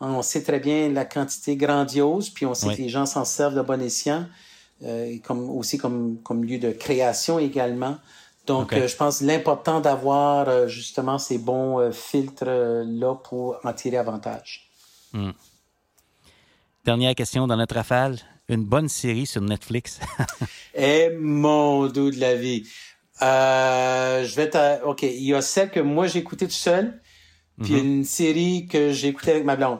On sait très bien la quantité grandiose, puis on sait Oui. que les gens s'en servent de bon escient, euh, comme aussi comme comme lieu de création également. Donc, je pense l'important d'avoir justement ces bons filtres là pour en tirer avantage. Dernière question dans notre rafale. Une bonne série sur Netflix. Eh mon doux de la vie. Euh, je vais te... OK, il y a celle que moi j'ai écoutée tout seul, puis une série que j'ai écoutée avec ma blonde.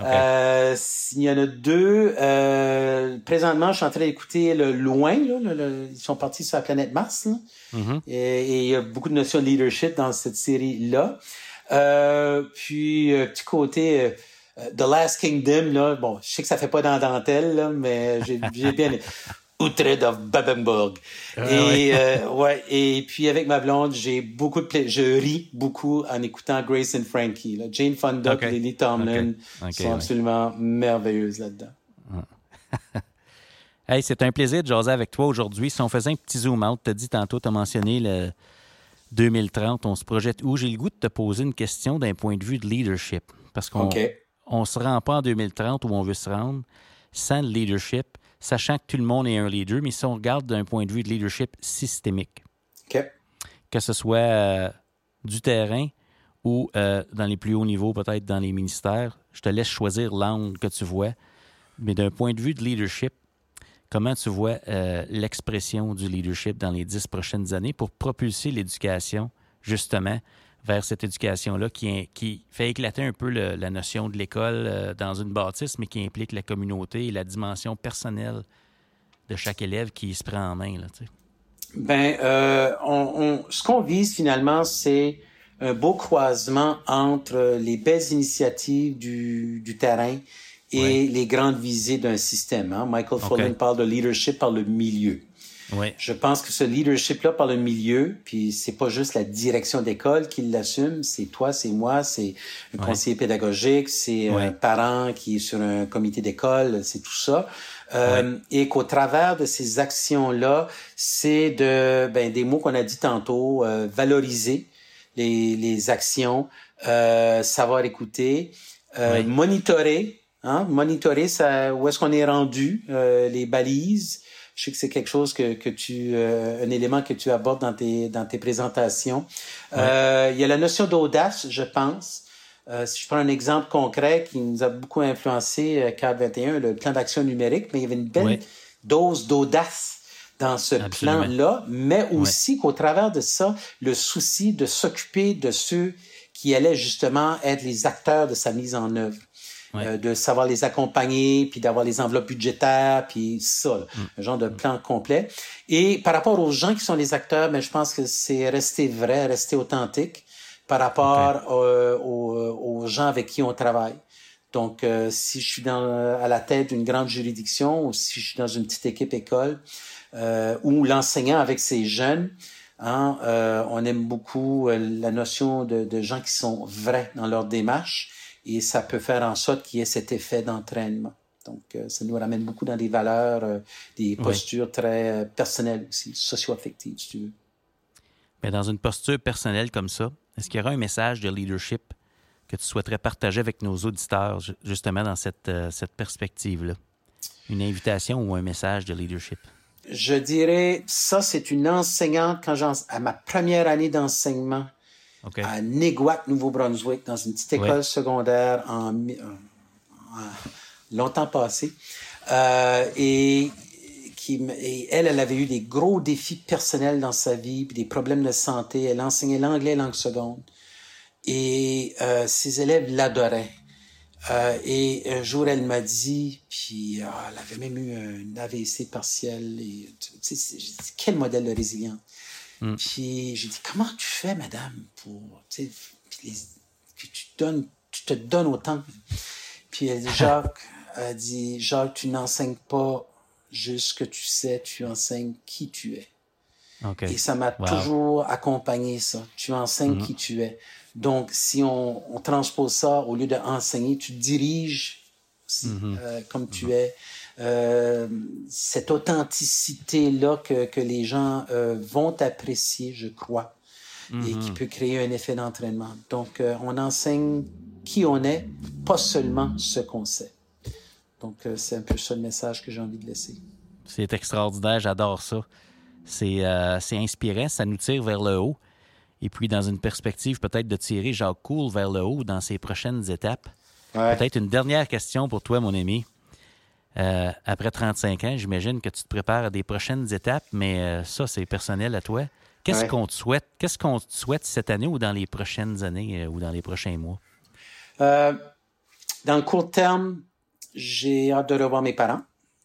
Euh, il y en a deux. Euh, présentement, je suis en train d'écouter le Loin. Là, le- le- ils sont partis sur la planète Mars. Là. Mhm. Et, et il y a beaucoup de notions de leadership dans cette série-là. Euh, puis, euh, petit côté The Last Kingdom, là, bon, je sais que ça fait pas dans la dentelle, là, mais j'ai bien... Utrecht of Babenburg. Ah, et ouais. euh, ouais, et puis avec ma blonde, j'ai beaucoup de pla- je ris beaucoup en écoutant Grace and Frankie. Là. Jane Fonda, Ok. et Lily Tomlin sont ouais. absolument merveilleuses là-dedans. Hey, c'est un plaisir de jaser avec toi aujourd'hui. Si on faisait un petit zoom out, tu as dit tantôt, tu as mentionné le 2030, on se projette où? J'ai le goût de te poser une question d'un point de vue de leadership. Parce qu'on On se rend pas en 2030 où on veut se rendre sans le leadership, sachant que tout le monde est un leader, mais si on regarde d'un point de vue de leadership systémique, que ce soit euh, du terrain ou euh, dans les plus hauts niveaux, peut-être dans les ministères, je te laisse choisir l'angle que tu vois. Mais d'un point de vue de leadership, comment tu vois euh, l'expression du leadership dans les dix prochaines années pour propulser l'éducation, justement, vers cette éducation-là qui, qui fait éclater un peu le- la notion de l'école euh, dans une bâtisse, mais qui implique la communauté et la dimension personnelle de chaque élève qui se prend en main. Là, tu sais. Ben, euh, on, on- ce qu'on vise finalement, c'est un beau croisement entre les belles initiatives du, du terrain et Ouais. les grandes visées d'un système. hein. Michael Fullen parle de leadership par le milieu. Je pense que ce leadership-là par le milieu, puis c'est pas juste la direction d'école qui l'assume, c'est toi, c'est moi, c'est un conseiller pédagogique, c'est un parent qui est sur un comité d'école, c'est tout ça. Euh, Et qu'au travers de ces actions-là, c'est de ben, des mots qu'on a dit tantôt, euh, valoriser les, les actions, euh, savoir écouter, monitorer, hein, monitorer ça, où est-ce qu'on est rendu, les balises. Je sais que c'est quelque chose que, que tu, euh, un élément que tu abordes dans tes, dans tes présentations. Euh, il y a la notion d'audace, je pense. Euh, si je prends un exemple concret qui nous a beaucoup influencé, CAD 21, le plan d'action numérique, mais il y avait une belle dose d'audace dans ce plan-là, mais aussi qu'au travers de ça, le souci de s'occuper de ceux qui allaient justement être les acteurs de sa mise en œuvre. Ouais. Euh, de savoir les accompagner, puis d'avoir les enveloppes budgétaires, puis ça, là, Mm. un genre de plan complet. Et par rapport aux gens qui sont les acteurs, mais je pense que c'est rester vrai, rester authentique par rapport euh, aux, aux gens avec qui on travaille. Donc, euh, si je suis dans, à la tête d'une grande juridiction ou si je suis dans une petite équipe école euh, ou l'enseignant avec ses jeunes, hein, euh, on aime beaucoup euh, la notion de, de gens qui sont vrais dans leur démarche et ça peut faire en sorte qu'il y ait cet effet d'entraînement. Donc, euh, ça nous ramène beaucoup dans des valeurs, euh, des postures très euh, personnelles aussi, socio-affectives, si tu veux. Mais dans une posture personnelle comme ça, est-ce qu'il y aura un message de leadership que tu souhaiterais partager avec nos auditeurs, ju- justement dans cette, cette perspective-là? Une invitation ou un message de leadership? Je dirais, ça, c'est une enseignante quand j'en, à ma première année d'enseignement À Néguac, Nouveau-Brunswick, dans une petite école Ouais. secondaire en, mi- en- en- longtemps passé. Euh, et, qui, et elle, elle avait eu des gros défis personnels dans sa vie, puis des problèmes de santé. Elle enseignait l'anglais langue seconde. Et euh, ses élèves l'adoraient. Euh, et un jour, elle m'a dit, puis ah, elle avait même eu un AVC partiel. Et, tu sais, quel modèle de résilience. Mm. Puis j'ai dit, comment tu fais, madame, pour, sais, que tu, donnes, tu te donnes autant? Puis elle dit, Jacques, a dit, Jacques, tu n'enseignes pas juste ce que tu sais, tu enseignes qui tu es. Et ça m'a toujours accompagné, ça. Tu enseignes mm-hmm. qui tu es. Donc, si on, transpose ça, au lieu d'enseigner, tu diriges mm-hmm. euh, comme tu mm-hmm. es. Euh, cette authenticité-là que, que, les gens euh, vont apprécier, je crois, et qui peut créer un effet d'entraînement. Donc, on enseigne qui on est, pas seulement ce qu'on sait. Donc, c'est un peu ça le message que j'ai envie de laisser. C'est extraordinaire, j'adore ça. C'est inspirant, ça nous tire vers le haut et puis dans une perspective peut-être de tirer Jacques Cool vers le haut dans ses prochaines étapes. Peut-être une dernière question pour toi, mon ami. Euh, après 35 ans, j'imagine que tu te prépares à des prochaines étapes, mais euh, ça, c'est personnel à toi. Qu'est-ce qu'on te souhaite? Qu'est-ce qu'on te souhaite cette année ou dans les prochaines années euh, ou dans les prochains mois? dans le court terme, j'ai hâte de revoir mes parents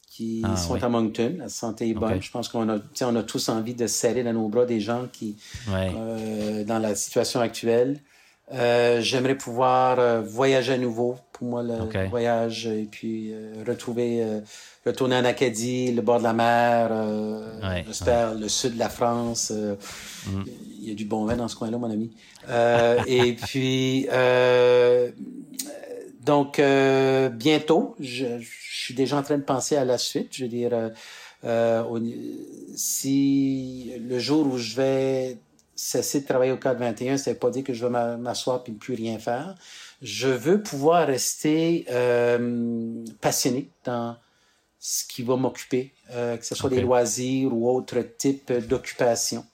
qui ah, sont à Moncton. La santé est bonne. Je pense qu'on a, on a tous envie de serrer dans nos bras des gens qui, dans la situation actuelle. J'aimerais pouvoir voyager à nouveau. Pour moi, le voyage et puis euh, retrouver, euh, retourner en Acadie, le bord de la mer, j'espère le sud de la France. Mm. Il y a du bon vin dans ce coin-là, mon ami. et puis, donc, bientôt, je, je suis déjà en train de penser à la suite. Je veux dire, euh, euh si le jour où je vais cesser de travailler au cadre 21, ça veut pas dire que je vais m'asseoir et ne plus rien faire. Je veux pouvoir rester euh, passionné dans ce qui va m'occuper, euh, que ce soit des loisirs ou autre type d'occupation.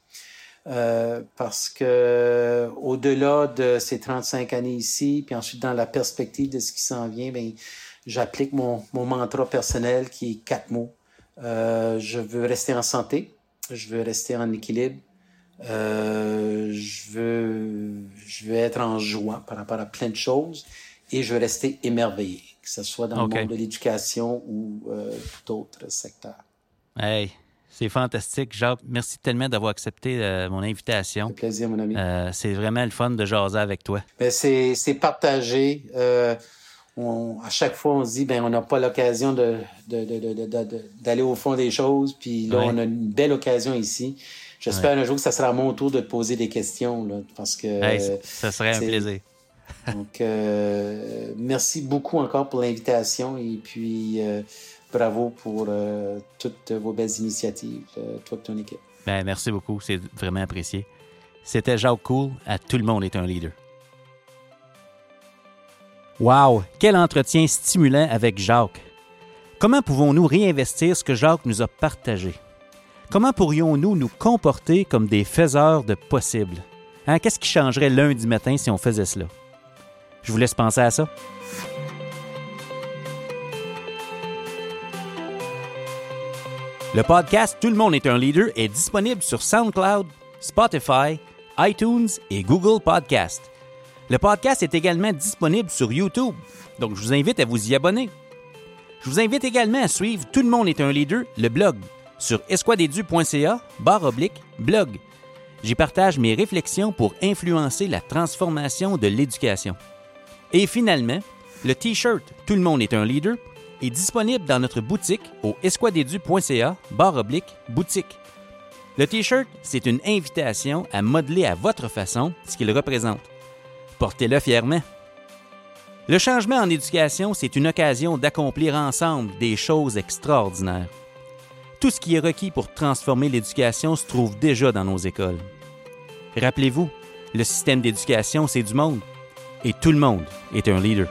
Euh, parce que au-delà de ces 35 années ici, puis ensuite dans la perspective de ce qui s'en vient, ben j'applique mon, mon, mantra personnel qui est quatre mots. Euh, je veux rester en santé, je veux rester en équilibre, euh, je, veux, je veux être en joie par rapport à plein de choses et je veux rester émerveillé, que ce soit dans le monde de l'éducation ou euh, d'autres secteurs. Hey, c'est fantastique. Jacques, merci tellement d'avoir accepté euh, mon invitation. C'est plaisir, mon ami. Euh, c'est vraiment le fun de jaser avec toi. Ben, c'est partagé. À chaque fois, on se dit, ben, on n'a pas l'occasion de, d'aller au fond des choses. Puis là, on a une belle occasion ici. J'espère un jour que ça sera mon tour de te poser des questions, là, parce que. ça serait un plaisir. donc, euh, merci beaucoup encore pour l'invitation et puis euh, bravo pour euh, toutes vos belles initiatives, toi et ton équipe. Ben, merci beaucoup, c'est vraiment apprécié. C'était Jacques Cool, à Tout le monde est un leader. Wow, quel entretien stimulant avec Jacques. Comment pouvons-nous réinvestir ce que Jacques nous a partagé? Comment pourrions-nous nous comporter comme des faiseurs de possibles? Hein, qu'est-ce qui changerait lundi matin si on faisait cela? Je vous laisse penser à ça. Le podcast Tout le monde est un leader est disponible sur SoundCloud, Spotify, iTunes et Google Podcast. Le podcast est également disponible sur YouTube, donc je vous invite à vous y abonner. Je vous invite également à suivre Tout le monde est un leader, le blog, sur esquadedu.ca, barre oblique, blog. J'y partage mes réflexions pour influencer la transformation de l'éducation. Et finalement, le T-shirt Tout le monde est un leader est disponible dans notre boutique au esquadedu.ca, barre oblique, boutique. Le T-shirt, c'est une invitation à modeler à votre façon ce qu'il représente portez-le fièrement. Le changement en éducation, c'est une occasion d'accomplir ensemble des choses extraordinaires. Tout ce qui est requis pour transformer l'éducation se trouve déjà dans nos écoles. Rappelez-vous, le système d'éducation, c'est du monde, et tout le monde est un leader.